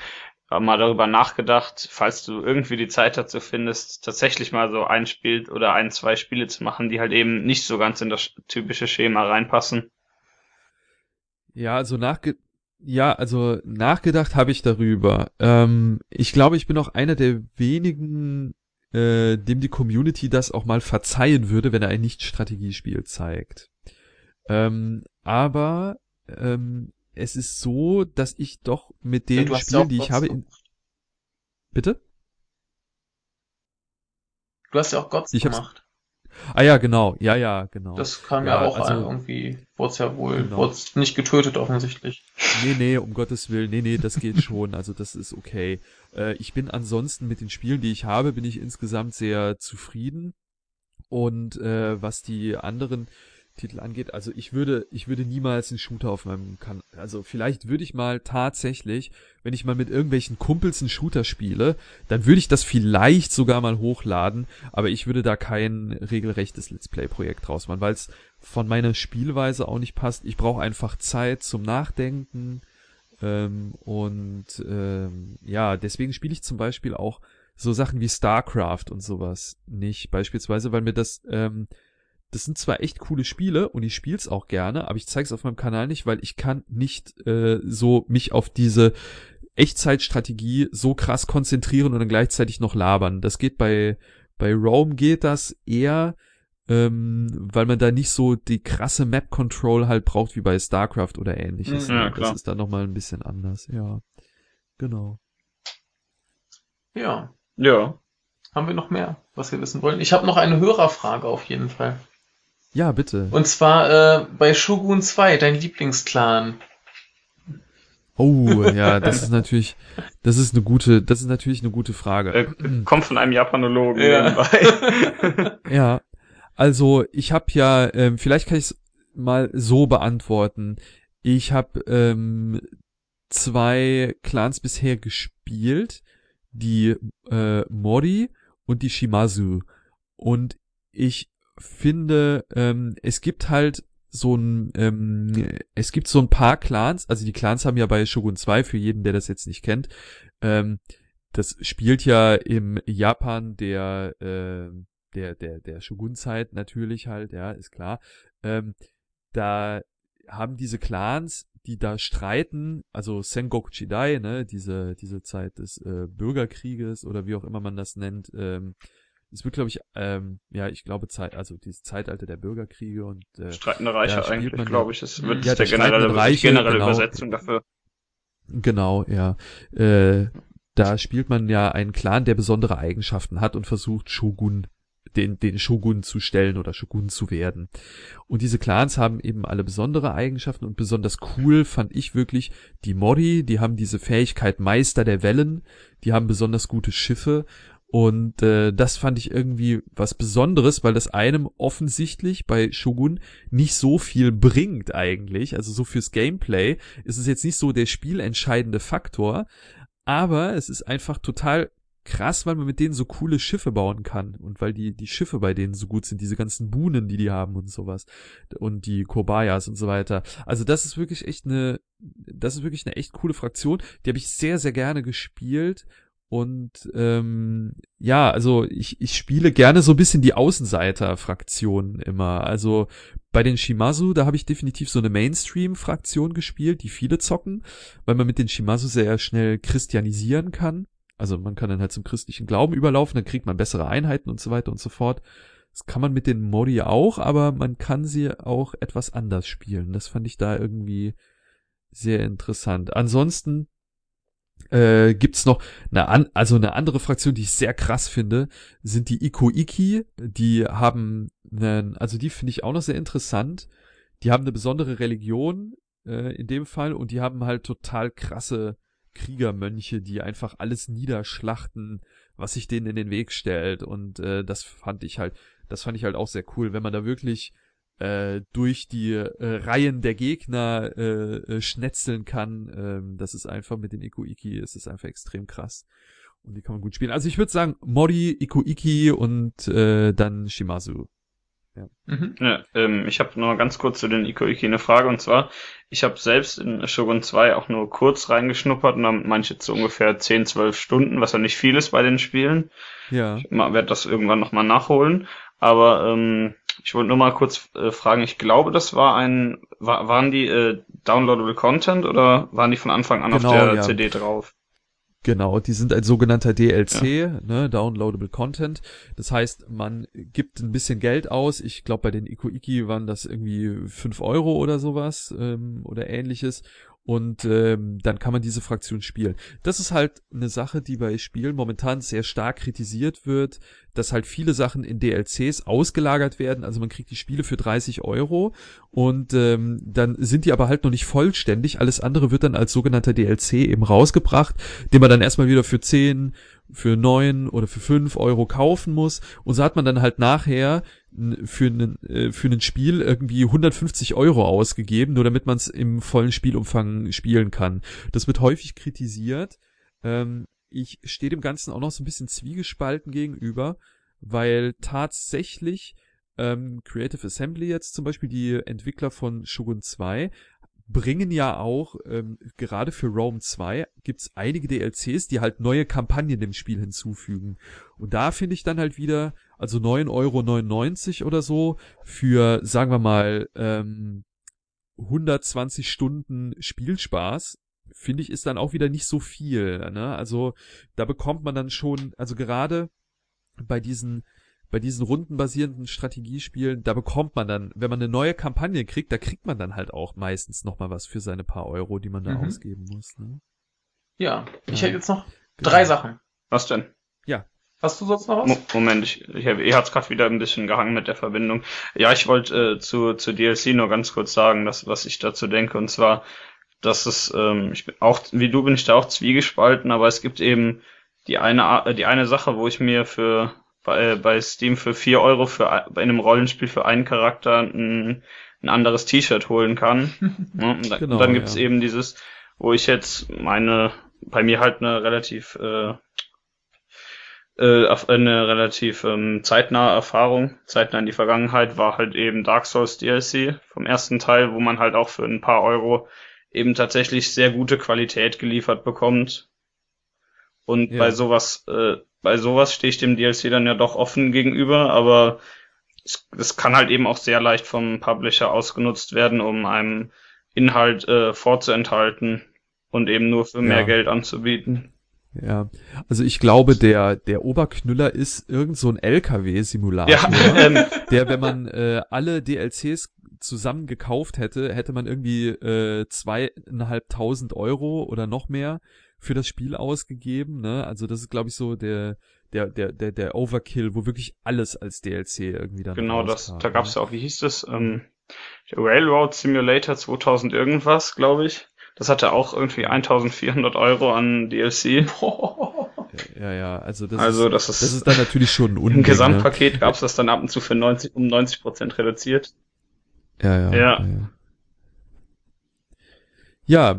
mal darüber nachgedacht, falls du irgendwie die Zeit dazu findest, tatsächlich mal so ein Spiel oder ein, zwei Spiele zu machen, die halt eben nicht so ganz in das typische Schema reinpassen? Ja, also nachge ja, also nachgedacht habe ich darüber. Ähm, ich glaube, ich bin auch einer der wenigen, äh, dem die Community das auch mal verzeihen würde, wenn er ein Nicht-Strategiespiel zeigt. Ähm, aber ähm, es ist so, dass ich doch mit den ja, Spielen, die ich habe, in... bitte? Du hast ja auch Gott gemacht. Ah ja, genau. Ja, ja, genau. Das kam ja, ja auch also, irgendwie, wurde ja wohl, genau. nicht getötet offensichtlich. Nee, nee, um Gottes Willen. Nee, nee, das geht schon. Also das ist okay. Äh, ich bin ansonsten mit den Spielen, die ich habe, bin ich insgesamt sehr zufrieden. Und äh, was die anderen Titel angeht. Also ich würde, ich würde niemals einen Shooter auf meinem Kanal. Also vielleicht würde ich mal tatsächlich, wenn ich mal mit irgendwelchen Kumpels einen Shooter spiele, dann würde ich das vielleicht sogar mal hochladen, aber ich würde da kein regelrechtes Let's Play-Projekt draus machen, weil es von meiner Spielweise auch nicht passt. Ich brauche einfach Zeit zum Nachdenken. Ähm, und ähm, ja, deswegen spiele ich zum Beispiel auch so Sachen wie StarCraft und sowas nicht. Beispielsweise, weil mir das ähm, das sind zwar echt coole Spiele und ich spiel's auch gerne, aber ich zeig's auf meinem Kanal nicht, weil ich kann nicht äh, so mich auf diese Echtzeitstrategie so krass konzentrieren und dann gleichzeitig noch labern. Das geht bei bei Rome geht das eher, ähm, weil man da nicht so die krasse Map Control halt braucht wie bei StarCraft oder ähnliches. Ja, klar. Das ist dann nochmal ein bisschen anders, ja. Genau. Ja. Ja. Haben wir noch mehr, was wir wissen wollen? Ich habe noch eine Hörerfrage auf jeden Fall. Ja, bitte. Und zwar äh, bei Shogun 2, dein Lieblingsclan. Oh, ja, das ist natürlich, das ist eine gute, das ist natürlich eine gute Frage. Äh, kommt von einem Japanologen ja. *laughs* ja, also ich habe ja, ähm, vielleicht kann ich es mal so beantworten. Ich habe ähm, zwei Clans bisher gespielt, die äh, Mori und die Shimazu. Und ich finde, ähm, es gibt halt so ein, ähm, es gibt so ein paar Clans, also die Clans haben ja bei Shogun 2, für jeden, der das jetzt nicht kennt, ähm, das spielt ja im Japan der, äh, der, der, der Shogun-Zeit natürlich halt, ja, ist klar. Ähm, da haben diese Clans, die da streiten, also Sengoku Chidai, ne, diese, diese Zeit des äh, Bürgerkrieges oder wie auch immer man das nennt, ähm, es wird, glaube ich, ähm, ja, ich glaube, Zeit, also dieses Zeitalter der Bürgerkriege und äh, Streitende Reiche eigentlich, glaube ich, das wird ja, der generelle, Reiche, generelle genau, Übersetzung dafür. Genau, ja. Äh, da spielt man ja einen Clan, der besondere Eigenschaften hat und versucht, Shogun den, den Shogun zu stellen oder Shogun zu werden. Und diese Clans haben eben alle besondere Eigenschaften und besonders cool fand ich wirklich die Mori, die haben diese Fähigkeit Meister der Wellen, die haben besonders gute Schiffe und äh, das fand ich irgendwie was Besonderes, weil das einem offensichtlich bei Shogun nicht so viel bringt eigentlich. Also so fürs Gameplay ist es jetzt nicht so der spielentscheidende Faktor, aber es ist einfach total krass, weil man mit denen so coole Schiffe bauen kann und weil die die Schiffe bei denen so gut sind, diese ganzen Buhnen, die die haben und sowas und die Kobayas und so weiter. Also das ist wirklich echt eine das ist wirklich eine echt coole Fraktion, die habe ich sehr sehr gerne gespielt Und ähm, ja, also ich, ich spiele gerne so ein bisschen die Außenseiter-Fraktionen immer. Also bei den Shimazu, da habe ich definitiv so eine Mainstream-Fraktion gespielt, die viele zocken, weil man mit den Shimazu sehr schnell christianisieren kann. Also man kann dann halt zum christlichen Glauben überlaufen, dann kriegt man bessere Einheiten und so weiter und so fort. Das kann man mit den Modi auch, aber man kann sie auch etwas anders spielen. Das fand ich da irgendwie sehr interessant. Ansonsten äh, gibt's noch eine an, also eine andere Fraktion, die ich sehr krass finde, sind die Ikoiki. Die haben einen, also die finde ich auch noch sehr interessant. Die haben eine besondere Religion äh, in dem Fall und die haben halt total krasse Kriegermönche, die einfach alles niederschlachten, was sich denen in den Weg stellt. Und äh, das fand ich halt, das fand ich halt auch sehr cool, wenn man da wirklich äh, durch die äh, Reihen der Gegner äh, äh, schnetzeln kann. Ähm, das ist einfach mit den Ikuiki, es ist einfach extrem krass. Und die kann man gut spielen. Also ich würde sagen, Mori, Ikuiki und äh, dann Shimazu. Ja. Mhm. ja ähm, ich habe nur ganz kurz zu den Ikoiki eine Frage und zwar, ich habe selbst in Shogun 2 auch nur kurz reingeschnuppert und damit manche zu ungefähr 10, 12 Stunden, was ja nicht viel ist bei den Spielen. Ja. Ich werde das irgendwann nochmal nachholen. Aber ähm, ich wollte nur mal kurz äh, fragen, ich glaube, das war ein, war, waren die äh, Downloadable Content oder waren die von Anfang an genau, auf der ja. CD drauf? Genau, die sind ein sogenannter DLC, ja. ne, Downloadable Content. Das heißt, man gibt ein bisschen Geld aus. Ich glaube, bei den Ikoiki waren das irgendwie fünf Euro oder sowas ähm, oder ähnliches und ähm, dann kann man diese Fraktion spielen. Das ist halt eine Sache, die bei Spielen momentan sehr stark kritisiert wird, dass halt viele Sachen in DLCs ausgelagert werden. Also man kriegt die Spiele für 30 Euro und ähm, dann sind die aber halt noch nicht vollständig. Alles andere wird dann als sogenannter DLC eben rausgebracht, den man dann erstmal wieder für 10, für 9 oder für 5 Euro kaufen muss. Und so hat man dann halt nachher für einen äh, für ein Spiel irgendwie 150 Euro ausgegeben, nur damit man es im vollen Spielumfang spielen kann. Das wird häufig kritisiert. Ähm, ich stehe dem Ganzen auch noch so ein bisschen zwiegespalten gegenüber, weil tatsächlich ähm, Creative Assembly jetzt zum Beispiel die Entwickler von Shogun 2 bringen ja auch, ähm, gerade für Rome 2 gibt's einige DLCs, die halt neue Kampagnen dem Spiel hinzufügen. Und da finde ich dann halt wieder, also 9,99 Euro oder so für, sagen wir mal, ähm, 120 Stunden Spielspaß, finde ich, ist dann auch wieder nicht so viel. Ne? Also da bekommt man dann schon, also gerade bei diesen bei diesen rundenbasierenden Strategiespielen, da bekommt man dann, wenn man eine neue Kampagne kriegt, da kriegt man dann halt auch meistens noch mal was für seine paar Euro, die man da mhm. ausgeben muss. Ne? Ja, ich ja. hätte jetzt noch genau. drei Sachen. Was denn? Ja. Hast du sonst noch was? Moment, ich, ich, hab, ich hat's gerade wieder ein bisschen gehangen mit der Verbindung. Ja, ich wollte äh, zu, zu DLC nur ganz kurz sagen, dass, was ich dazu denke. Und zwar, dass es, ähm, ich bin auch, wie du bin ich da auch zwiegespalten, aber es gibt eben die eine, die eine Sache, wo ich mir für bei, bei Steam für vier Euro für bei einem Rollenspiel für einen Charakter ein, ein anderes T-Shirt holen kann. ja, *laughs* und dann, genau, dann gibt's ja. eben dieses, wo ich jetzt meine, bei mir halt eine relativ äh, äh, eine relativ ähm, zeitnahe Erfahrung, zeitnah in die Vergangenheit, war halt eben Dark Souls DLC vom ersten Teil, wo man halt auch für ein paar Euro eben tatsächlich sehr gute Qualität geliefert bekommt. Und ja. bei sowas äh, bei sowas stehe ich dem DLC dann ja doch offen gegenüber, aber es, es kann halt eben auch sehr leicht vom Publisher ausgenutzt werden, um einem Inhalt äh, vorzuenthalten und eben nur für mehr ja. Geld anzubieten. Ja, also ich glaube, der der Oberknüller ist irgend so ein LKW-Simulator, ja, *laughs* ähm. der, wenn man äh, alle DLCs zusammen gekauft hätte, hätte man irgendwie äh, zweieinhalbtausend Euro oder noch mehr für das Spiel ausgegeben, ne? Also das ist, glaube ich, so der, der, der, der, der Overkill, wo wirklich alles als DLC irgendwie dann Genau, das, da gab's ne? ja auch, wie hieß das? Ähm, Railroad Simulator 2000 irgendwas, glaube ich. Das hatte auch irgendwie 1400 Euro an DLC. *laughs* Ja, ja, also das, also das ist, das ist dann natürlich schon ein Unding, Im Gesamtpaket ne? gab's das dann ab und zu für 90, um 90 Prozent reduziert. Ja, ja. ja. ja. Ja,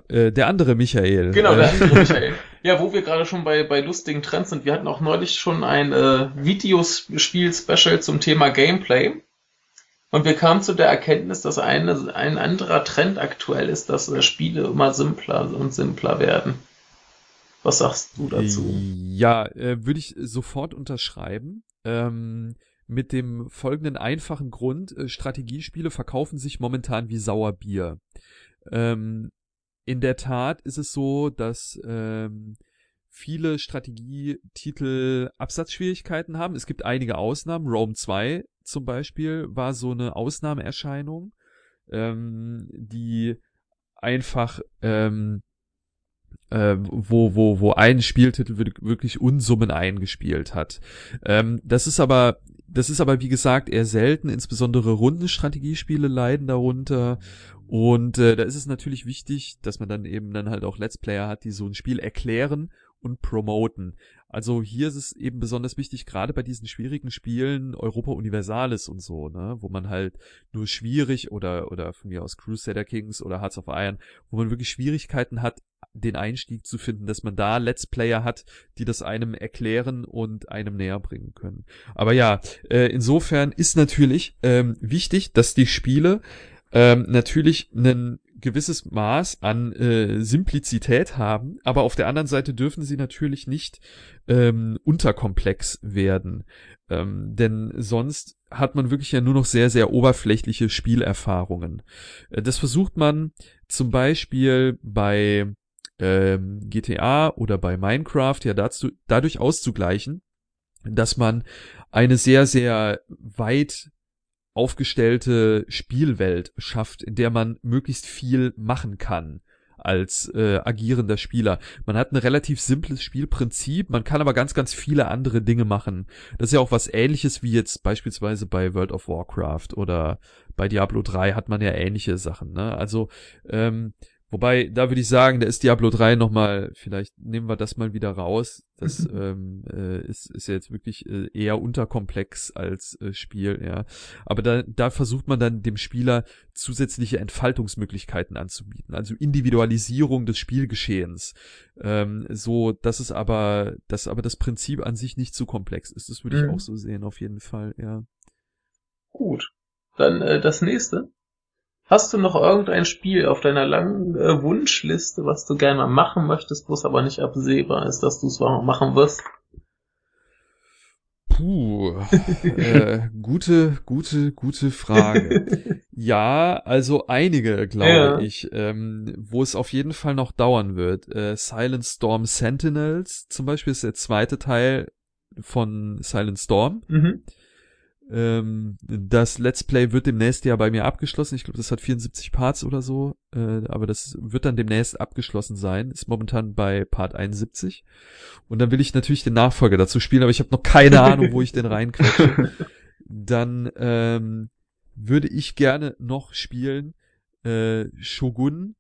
äh, der andere Michael. Genau, der äh. andere *laughs* Michael. Ja, wo wir gerade schon bei, bei lustigen Trends sind. Wir hatten auch neulich schon ein äh, Videospiel-Special zum Thema Gameplay. Und wir kamen zu der Erkenntnis, dass eine, ein anderer Trend aktuell ist, dass äh, Spiele immer simpler und simpler werden. Was sagst du dazu? Ja, äh, würde ich sofort unterschreiben. Ähm, mit dem folgenden einfachen Grund, äh, Strategiespiele verkaufen sich momentan wie Sauerbier. Ähm, in der Tat ist es so, dass ähm, viele Strategietitel Absatzschwierigkeiten haben. Es gibt einige Ausnahmen. Rome 2 zum Beispiel war so eine Ausnahmeerscheinung, ähm, die einfach ähm, äh, wo, wo, wo ein Spieltitel wirklich Unsummen eingespielt hat. Ähm, das ist aber, das ist aber wie gesagt eher selten, insbesondere Rundenstrategiespiele leiden darunter. Und äh, da ist es natürlich wichtig, dass man dann eben dann halt auch Let's Player hat, die so ein Spiel erklären und promoten. Also hier ist es eben besonders wichtig, gerade bei diesen schwierigen Spielen, Europa Universalis und so, ne, wo man halt nur schwierig oder, oder von mir aus Crusader Kings oder Hearts of Iron, wo man wirklich Schwierigkeiten hat, den Einstieg zu finden, dass man da Let's Player hat, die das einem erklären und einem näher bringen können. Aber ja, äh, insofern ist natürlich ähm, wichtig, dass die Spiele ähm, natürlich einen gewisses Maß an äh, Simplizität haben, aber auf der anderen Seite dürfen sie natürlich nicht ähm, unterkomplex werden. Ähm, denn sonst hat man wirklich ja nur noch sehr, sehr oberflächliche Spielerfahrungen. Äh, das versucht man zum Beispiel bei ähm, GTA oder bei Minecraft ja dazu, dadurch auszugleichen, dass man eine sehr, sehr weit aufgestellte Spielwelt schafft, in der man möglichst viel machen kann als äh, agierender Spieler. Man hat ein relativ simples Spielprinzip, man kann aber ganz, ganz viele andere Dinge machen. Das ist ja auch was ähnliches wie jetzt beispielsweise bei World of Warcraft oder bei Diablo 3 hat man ja ähnliche Sachen. Ne? Also ähm, Wobei, da würde ich sagen, da ist Diablo 3 nochmal, vielleicht nehmen wir das mal wieder raus. Das ähm, äh, ist, ist ja jetzt wirklich äh, eher unterkomplex als äh, Spiel, ja. Aber da, da versucht man dann dem Spieler zusätzliche Entfaltungsmöglichkeiten anzubieten, also Individualisierung des Spielgeschehens. Ähm, so, dass es aber, dass aber das Prinzip an sich nicht zu komplex ist. Das würde ich mhm. auch so sehen, auf jeden Fall, ja. Gut. Dann äh, das nächste. Hast du noch irgendein Spiel auf deiner langen äh, Wunschliste, was du gerne machen möchtest, wo es aber nicht absehbar ist, dass du es machen wirst? Puh, äh, *laughs* gute, gute, gute Frage. ja, also einige, glaube ja. ich, ähm, wo es auf jeden Fall noch dauern wird. Äh, Silent Storm Sentinels zum Beispiel ist der zweite Teil von Silent Storm. Mhm. Ähm, das Let's Play wird demnächst ja bei mir abgeschlossen. Ich glaube, das hat 74 Parts oder so. Äh, aber das wird dann demnächst abgeschlossen sein. Ist momentan bei Part 71. Und dann will ich natürlich den Nachfolger dazu spielen, aber ich habe noch keine Ahnung, wo ich den reinquetsche. *laughs* Dann ähm, würde ich gerne noch spielen äh, Shogun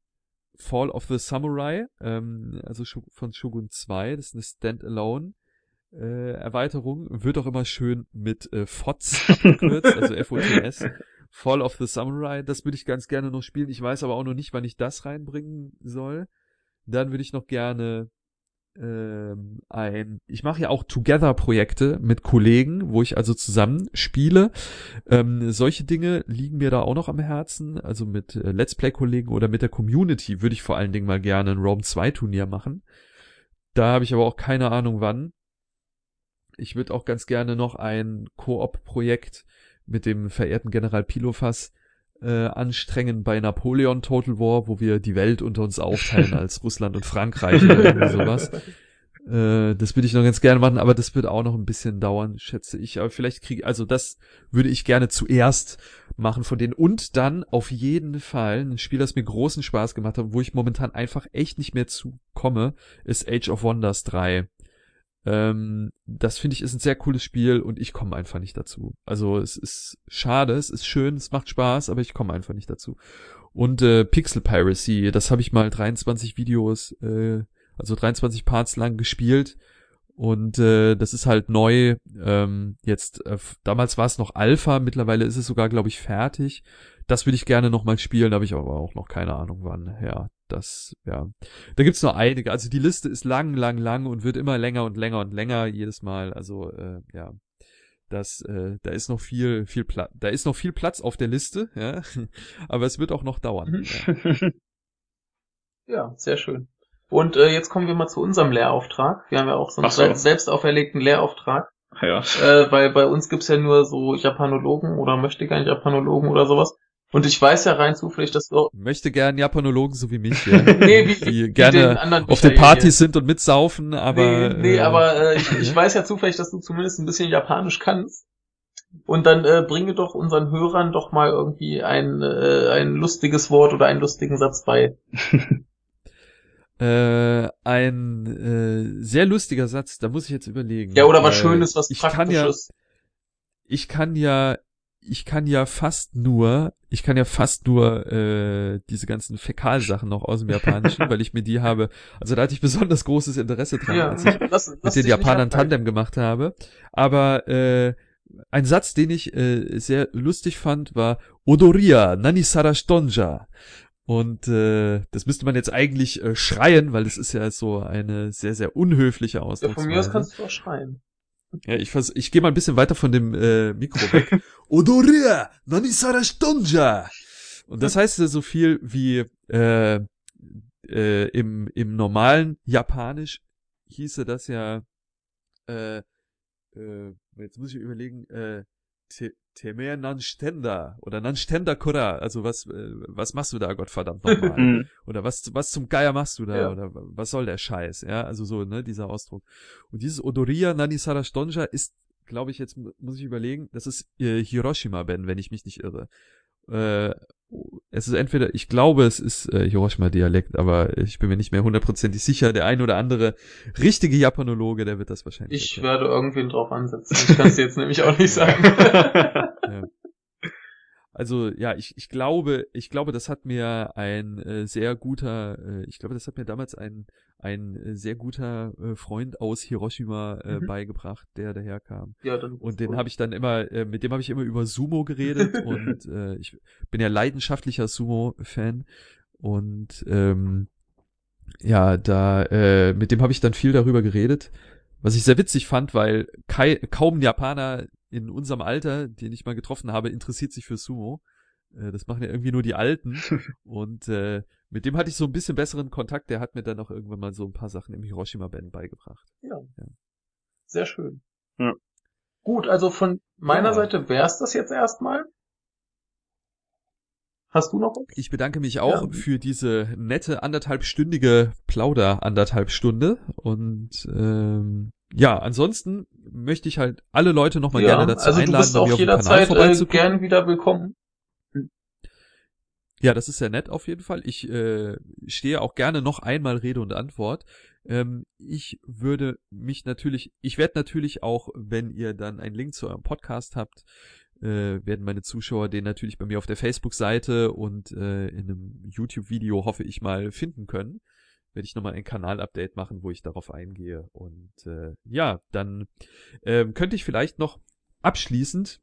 Fall of the Samurai, ähm, also von Shogun 2. Das ist eine Standalone äh, Erweiterung wird auch immer schön mit äh, FOTS abgekürzt, also *laughs* FOTS. Fall of the Samurai, das würde ich ganz gerne noch spielen. Ich weiß aber auch noch nicht, wann ich das reinbringen soll. Dann würde ich noch gerne ähm, ein, ich mache ja auch Together-Projekte mit Kollegen, wo ich also zusammen spiele. Ähm, solche Dinge liegen mir da auch noch am Herzen. Also mit äh, Let's Play-Kollegen oder mit der Community würde ich vor allen Dingen mal gerne ein Rome 2 Turnier machen. Da habe ich aber auch keine Ahnung wann ich würde auch ganz gerne noch ein Koop-Projekt mit dem verehrten General Pilofas äh, anstrengen bei Napoleon Total War, wo wir die Welt unter uns aufteilen *laughs* als Russland und Frankreich oder irgendwie sowas. Äh, das würde ich noch ganz gerne machen, aber das wird auch noch ein bisschen dauern, schätze ich. Aber vielleicht kriege also das würde ich gerne zuerst machen von denen. Und dann auf jeden Fall ein Spiel, das mir großen Spaß gemacht hat, wo ich momentan einfach echt nicht mehr zukomme, ist Age of Wonders 3. Ähm, das finde ich ist ein sehr cooles Spiel und ich komme einfach nicht dazu. Also es ist schade, es ist schön, es macht Spaß, aber ich komme einfach nicht dazu. Und äh, Pixel Piracy, das habe ich mal 23 Videos, äh, also 23 Parts lang gespielt. Und äh, das ist halt neu. Ähm, jetzt, äh, damals war es noch Alpha, mittlerweile ist es sogar, glaube ich, fertig. Das würde ich gerne nochmal spielen, habe ich aber auch noch keine Ahnung wann. Ja, das, ja. Da gibt's noch einige. Also die Liste ist lang, lang, lang und wird immer länger und länger und länger jedes Mal. Also, äh, ja. Das, äh, da ist noch viel, viel Platz, da ist noch viel Platz auf der Liste, *laughs* ja. Aber es wird auch noch dauern. ja. *laughs* ja, sehr schön. Und äh, jetzt kommen wir mal zu unserem Lehrauftrag. Wir haben ja auch so einen so. se- selbst auferlegten Lehrauftrag, Ja. äh, weil bei uns gibt's ja nur so Japanologen oder möchte gar nicht Japanologen oder sowas. Und ich weiß ja rein zufällig, dass du Möchte gern Japanologen so wie mich, *laughs* ja, nee, wie, die wie gerne den auf den Partys sind und mitsaufen, aber nee, nee, äh, aber äh, ich, *laughs* ich weiß ja zufällig, dass du zumindest ein bisschen Japanisch kannst. Und dann äh, bringe doch unseren Hörern doch mal irgendwie ein, äh, ein lustiges Wort oder einen lustigen Satz bei. *laughs* äh, ein äh, sehr lustiger Satz, da muss ich jetzt überlegen. Ja, oder was Schönes, was ich kann ja, Praktisches. ich kann ja, ich kann ja fast nur, ich kann ja fast nur äh, diese ganzen Fäkalsachen noch aus dem Japanischen, *laughs* weil ich mir die habe. Also da hatte ich besonders großes Interesse dran, Ja, als ich lass, *laughs* lass mit den Japanern. Tandem gemacht habe. Aber äh, ein Satz, den ich äh, sehr lustig fand, war Odoria Nanisara Stonja. Und äh, das müsste man jetzt eigentlich äh, schreien, weil das ist ja so eine sehr, sehr unhöfliche Ja, Ausdrucksweise. von mir aus kannst du auch schreien. Ja, ich, vers ich gehe mal ein bisschen weiter von dem äh, Mikro weg. *laughs* Odoria Nanisara Stonja. Und das heißt ja so viel wie äh, äh, im, im normalen Japanisch hieße das ja äh, äh, jetzt muss ich überlegen, äh, Te- Temer Nanstenda oder Nanstenda Kura, also was, äh, was machst du da, Gottverdammt nochmal? *laughs* Mhm. Oder was, was zum Geier machst du da? Ja. Oder was soll der Scheiß? Ja, also so, ne, dieser Ausdruck. Und dieses Odoria Nanisara Stonja ist, glaube ich, jetzt mu- muss ich überlegen, das ist äh, Hiroshima-Ben, wenn ich mich nicht irre. Äh, es ist entweder, ich glaube, es ist äh, Hiroshima-Dialekt, aber ich bin mir nicht mehr hundertprozentig sicher. Der ein oder andere richtige Japanologe, der wird das wahrscheinlich. Ich erkennen. werde irgendwen drauf ansetzen. Ich kann es jetzt nämlich auch nicht sagen. *laughs* Ja. *laughs* Also ja, ich, ich glaube, ich glaube, das hat mir ein äh, sehr guter, äh, ich glaube, das hat mir damals ein ein äh, sehr guter äh, Freund aus Hiroshima äh, Mhm. beigebracht, der daherkam. ja, dann Und den habe ich dann immer, äh, mit dem habe ich immer über Sumo geredet *laughs* und äh, ich bin ja leidenschaftlicher Sumo-Fan und ähm, ja, da äh, mit dem habe ich dann viel darüber geredet, was ich sehr witzig fand, weil kai, kaum Japaner in unserem Alter, den ich mal getroffen habe, interessiert sich für Sumo. Äh, das machen ja irgendwie nur die Alten *laughs* und äh, mit dem hatte ich so ein bisschen besseren Kontakt. Der hat mir dann auch irgendwann mal so ein paar Sachen im Hiroshima-Band beigebracht. Sehr schön. Ja. Gut, also von meiner Ja. Seite wär's das jetzt erstmal. Hast du noch was? Ich bedanke mich auch Ja. für diese nette anderthalbstündige Plauder anderthalb Stunde und ähm, ja, ansonsten möchte ich halt alle Leute nochmal gerne dazu also du einladen, bist bei mir auch jederzeit äh, gern wieder willkommen. Ja, das ist sehr nett auf jeden Fall. Ich äh, stehe auch gerne noch einmal Rede und Antwort. Ähm, ich würde mich natürlich, ich werde natürlich auch, wenn ihr dann einen Link zu eurem Podcast habt, äh, werden meine Zuschauer den natürlich bei mir auf der Facebook-Seite und äh, in einem YouTube-Video hoffe ich mal finden können. Werde ich nochmal ein Kanal-Update machen, wo ich darauf eingehe. Und äh, ja, dann ähm, könnte ich vielleicht noch abschließend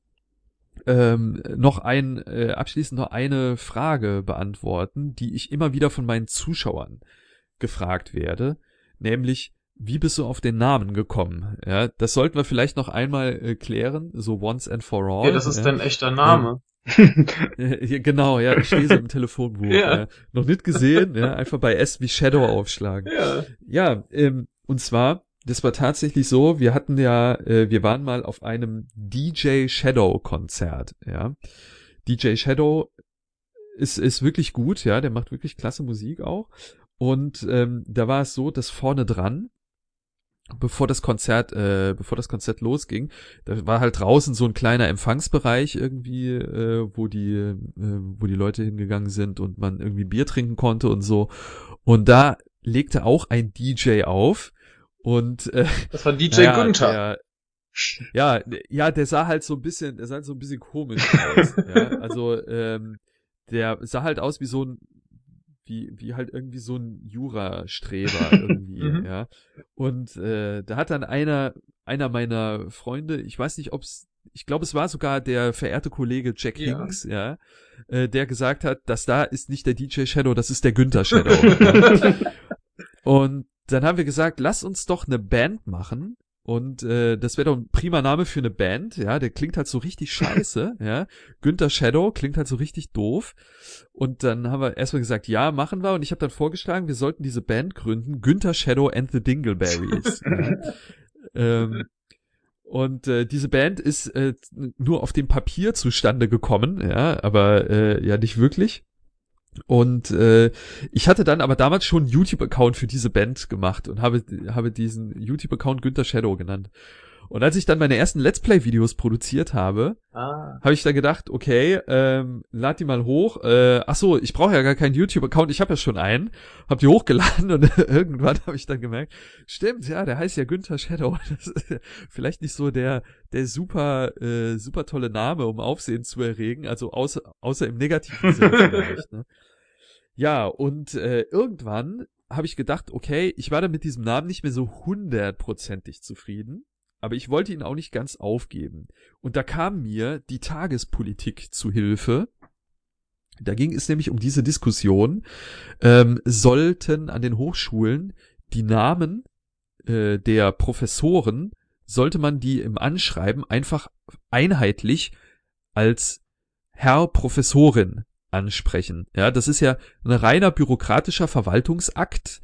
ähm, noch ein äh, abschließend noch eine Frage beantworten, die ich immer wieder von meinen Zuschauern gefragt werde, nämlich wie bist du auf den Namen gekommen? Ja, das sollten wir vielleicht noch einmal äh, klären, so once and for all. Ja, das ist ja. dein echter Name. *laughs* Ja, genau, ja, ich stehe so im Telefonbuch. Ja. ja. Noch nicht gesehen, ja, einfach bei S wie Shadow aufschlagen. Ja. Ja, ähm, und zwar, das war tatsächlich so, wir hatten ja, äh, wir waren mal auf einem DJ Shadow Konzert, ja. DJ Shadow ist, ist wirklich gut, ja, der macht wirklich klasse Musik auch. Und ähm, da war es so, dass vorne dran, bevor das Konzert, äh, bevor das Konzert losging, da war halt draußen so ein kleiner Empfangsbereich irgendwie, äh, wo die, äh, wo die Leute hingegangen sind und man irgendwie Bier trinken konnte und so. Und da legte auch ein DJ auf und äh, Das war DJ naja, *laughs* Günther. Der, ja, ja, der sah halt so ein bisschen, der sah halt so ein bisschen komisch aus. ja, *laughs* also ähm, der sah halt aus wie so ein wie, wie halt irgendwie so ein Jura-Streber *laughs* irgendwie, Mhm. ja. Und äh, da hat dann einer, einer meiner Freunde, ich weiß nicht, ob's, ich glaube, es war sogar der verehrte Kollege Jack Ja. Hinks, ja, äh, der gesagt hat, dass da ist nicht der DJ Shadow, das ist der Günther Shadow. ja. *laughs* Und dann haben wir gesagt, lass uns doch eine Band machen, Und äh, das wäre doch ein prima Name für eine Band, ja, der klingt halt so richtig *laughs* scheiße, ja. Günther Shadow klingt halt so richtig doof. Und dann haben wir erstmal gesagt, ja, machen wir. Und ich habe dann vorgeschlagen, wir sollten diese Band gründen, Günther Shadow and the Dingleberries. *laughs* ja. ähm, und äh, diese Band ist äh, nur auf dem Papier zustande gekommen, ja, aber äh, ja nicht wirklich. Und äh, ich hatte dann aber damals schon einen YouTube-Account für diese Band gemacht und habe, habe diesen YouTube-Account Günther Shadow genannt. Und als ich dann meine ersten Let's Play-Videos produziert habe, ah. habe ich dann gedacht, okay, ähm, lad die mal hoch. Äh, ach so, ich brauche ja gar keinen YouTube-Account, ich habe ja schon einen. Hab die hochgeladen und *laughs* irgendwann habe ich dann gemerkt, stimmt, ja, der heißt ja Günther Shadow. *laughs* Das ist vielleicht nicht so der der super äh, super tolle Name, um Aufsehen zu erregen, also außer außer im negativen Sinne *laughs* vielleicht. Ne? Ja, und äh, irgendwann habe ich gedacht, okay, ich war da mit diesem Namen nicht mehr so hundertprozentig zufrieden aber ich wollte ihn auch nicht ganz aufgeben. Und da kam mir die Tagespolitik zu Hilfe. Da ging es nämlich um diese Diskussion, ähm, sollten an den Hochschulen die Namen äh, der Professoren, sollte man die im Anschreiben einfach einheitlich als Herr Professorin ansprechen. Ja, das ist ja ein reiner bürokratischer Verwaltungsakt,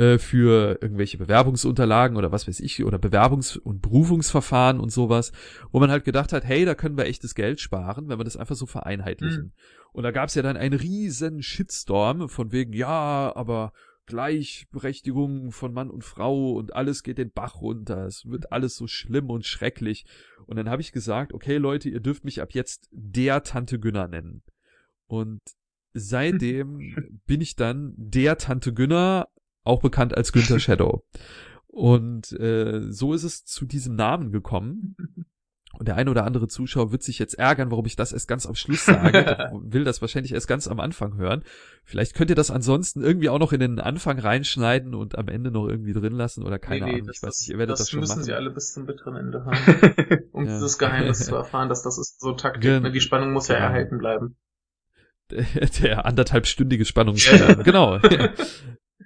äh, für irgendwelche Bewerbungsunterlagen oder was weiß ich, oder Bewerbungs- und Berufungsverfahren und sowas, wo man halt gedacht hat, hey, da können wir echtes Geld sparen, wenn wir das einfach so vereinheitlichen. Mhm. Und da gab's ja dann einen riesen Shitstorm von wegen, ja, aber Gleichberechtigung von Mann und Frau und alles geht den Bach runter. Es wird alles so schlimm und schrecklich. Und dann habe ich gesagt, okay Leute, ihr dürft mich ab jetzt der Tante Günner nennen. Und *laughs* seitdem bin ich dann der Tante Günner auch bekannt als Günther *laughs* Shadow. Und äh, so ist es zu diesem Namen gekommen. Und der eine oder andere Zuschauer wird sich jetzt ärgern, warum ich das erst ganz am Schluss sage. *laughs* will das wahrscheinlich erst ganz am Anfang hören. Vielleicht könnt ihr das ansonsten irgendwie auch noch in den Anfang reinschneiden und am Ende noch irgendwie drin lassen oder keine nee, nee, Ahnung. Das, ich weiß nicht, ihr werdet das, das schon machen. Das müssen sie alle bis zum bitteren Ende *laughs* haben, um ja. dieses Geheimnis zu erfahren, dass das ist so Taktik. Gen ne? Die Spannung muss ja erhalten bleiben. Der, der anderthalbstündige Spannungsstern, genau.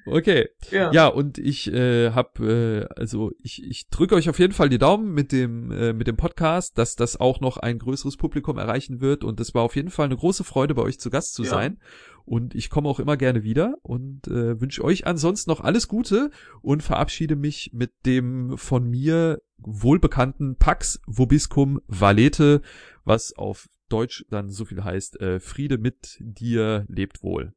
Okay. Ja, ja und ich äh, habe, äh, also ich, ich drücke euch auf jeden Fall die Daumen mit dem, äh, mit dem Podcast, dass das auch noch ein größeres Publikum erreichen wird. Und es war auf jeden Fall eine große Freude, bei euch zu Gast zu ja. sein. Und ich komme auch immer gerne wieder und äh, wünsche euch ansonsten noch alles Gute und verabschiede mich mit dem von mir wohlbekannten Pax Vobiscum Valete, was auf Deutsch dann so viel heißt, äh, Friede mit dir, lebt wohl.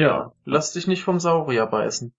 Ja, lass dich nicht vom Saurier beißen.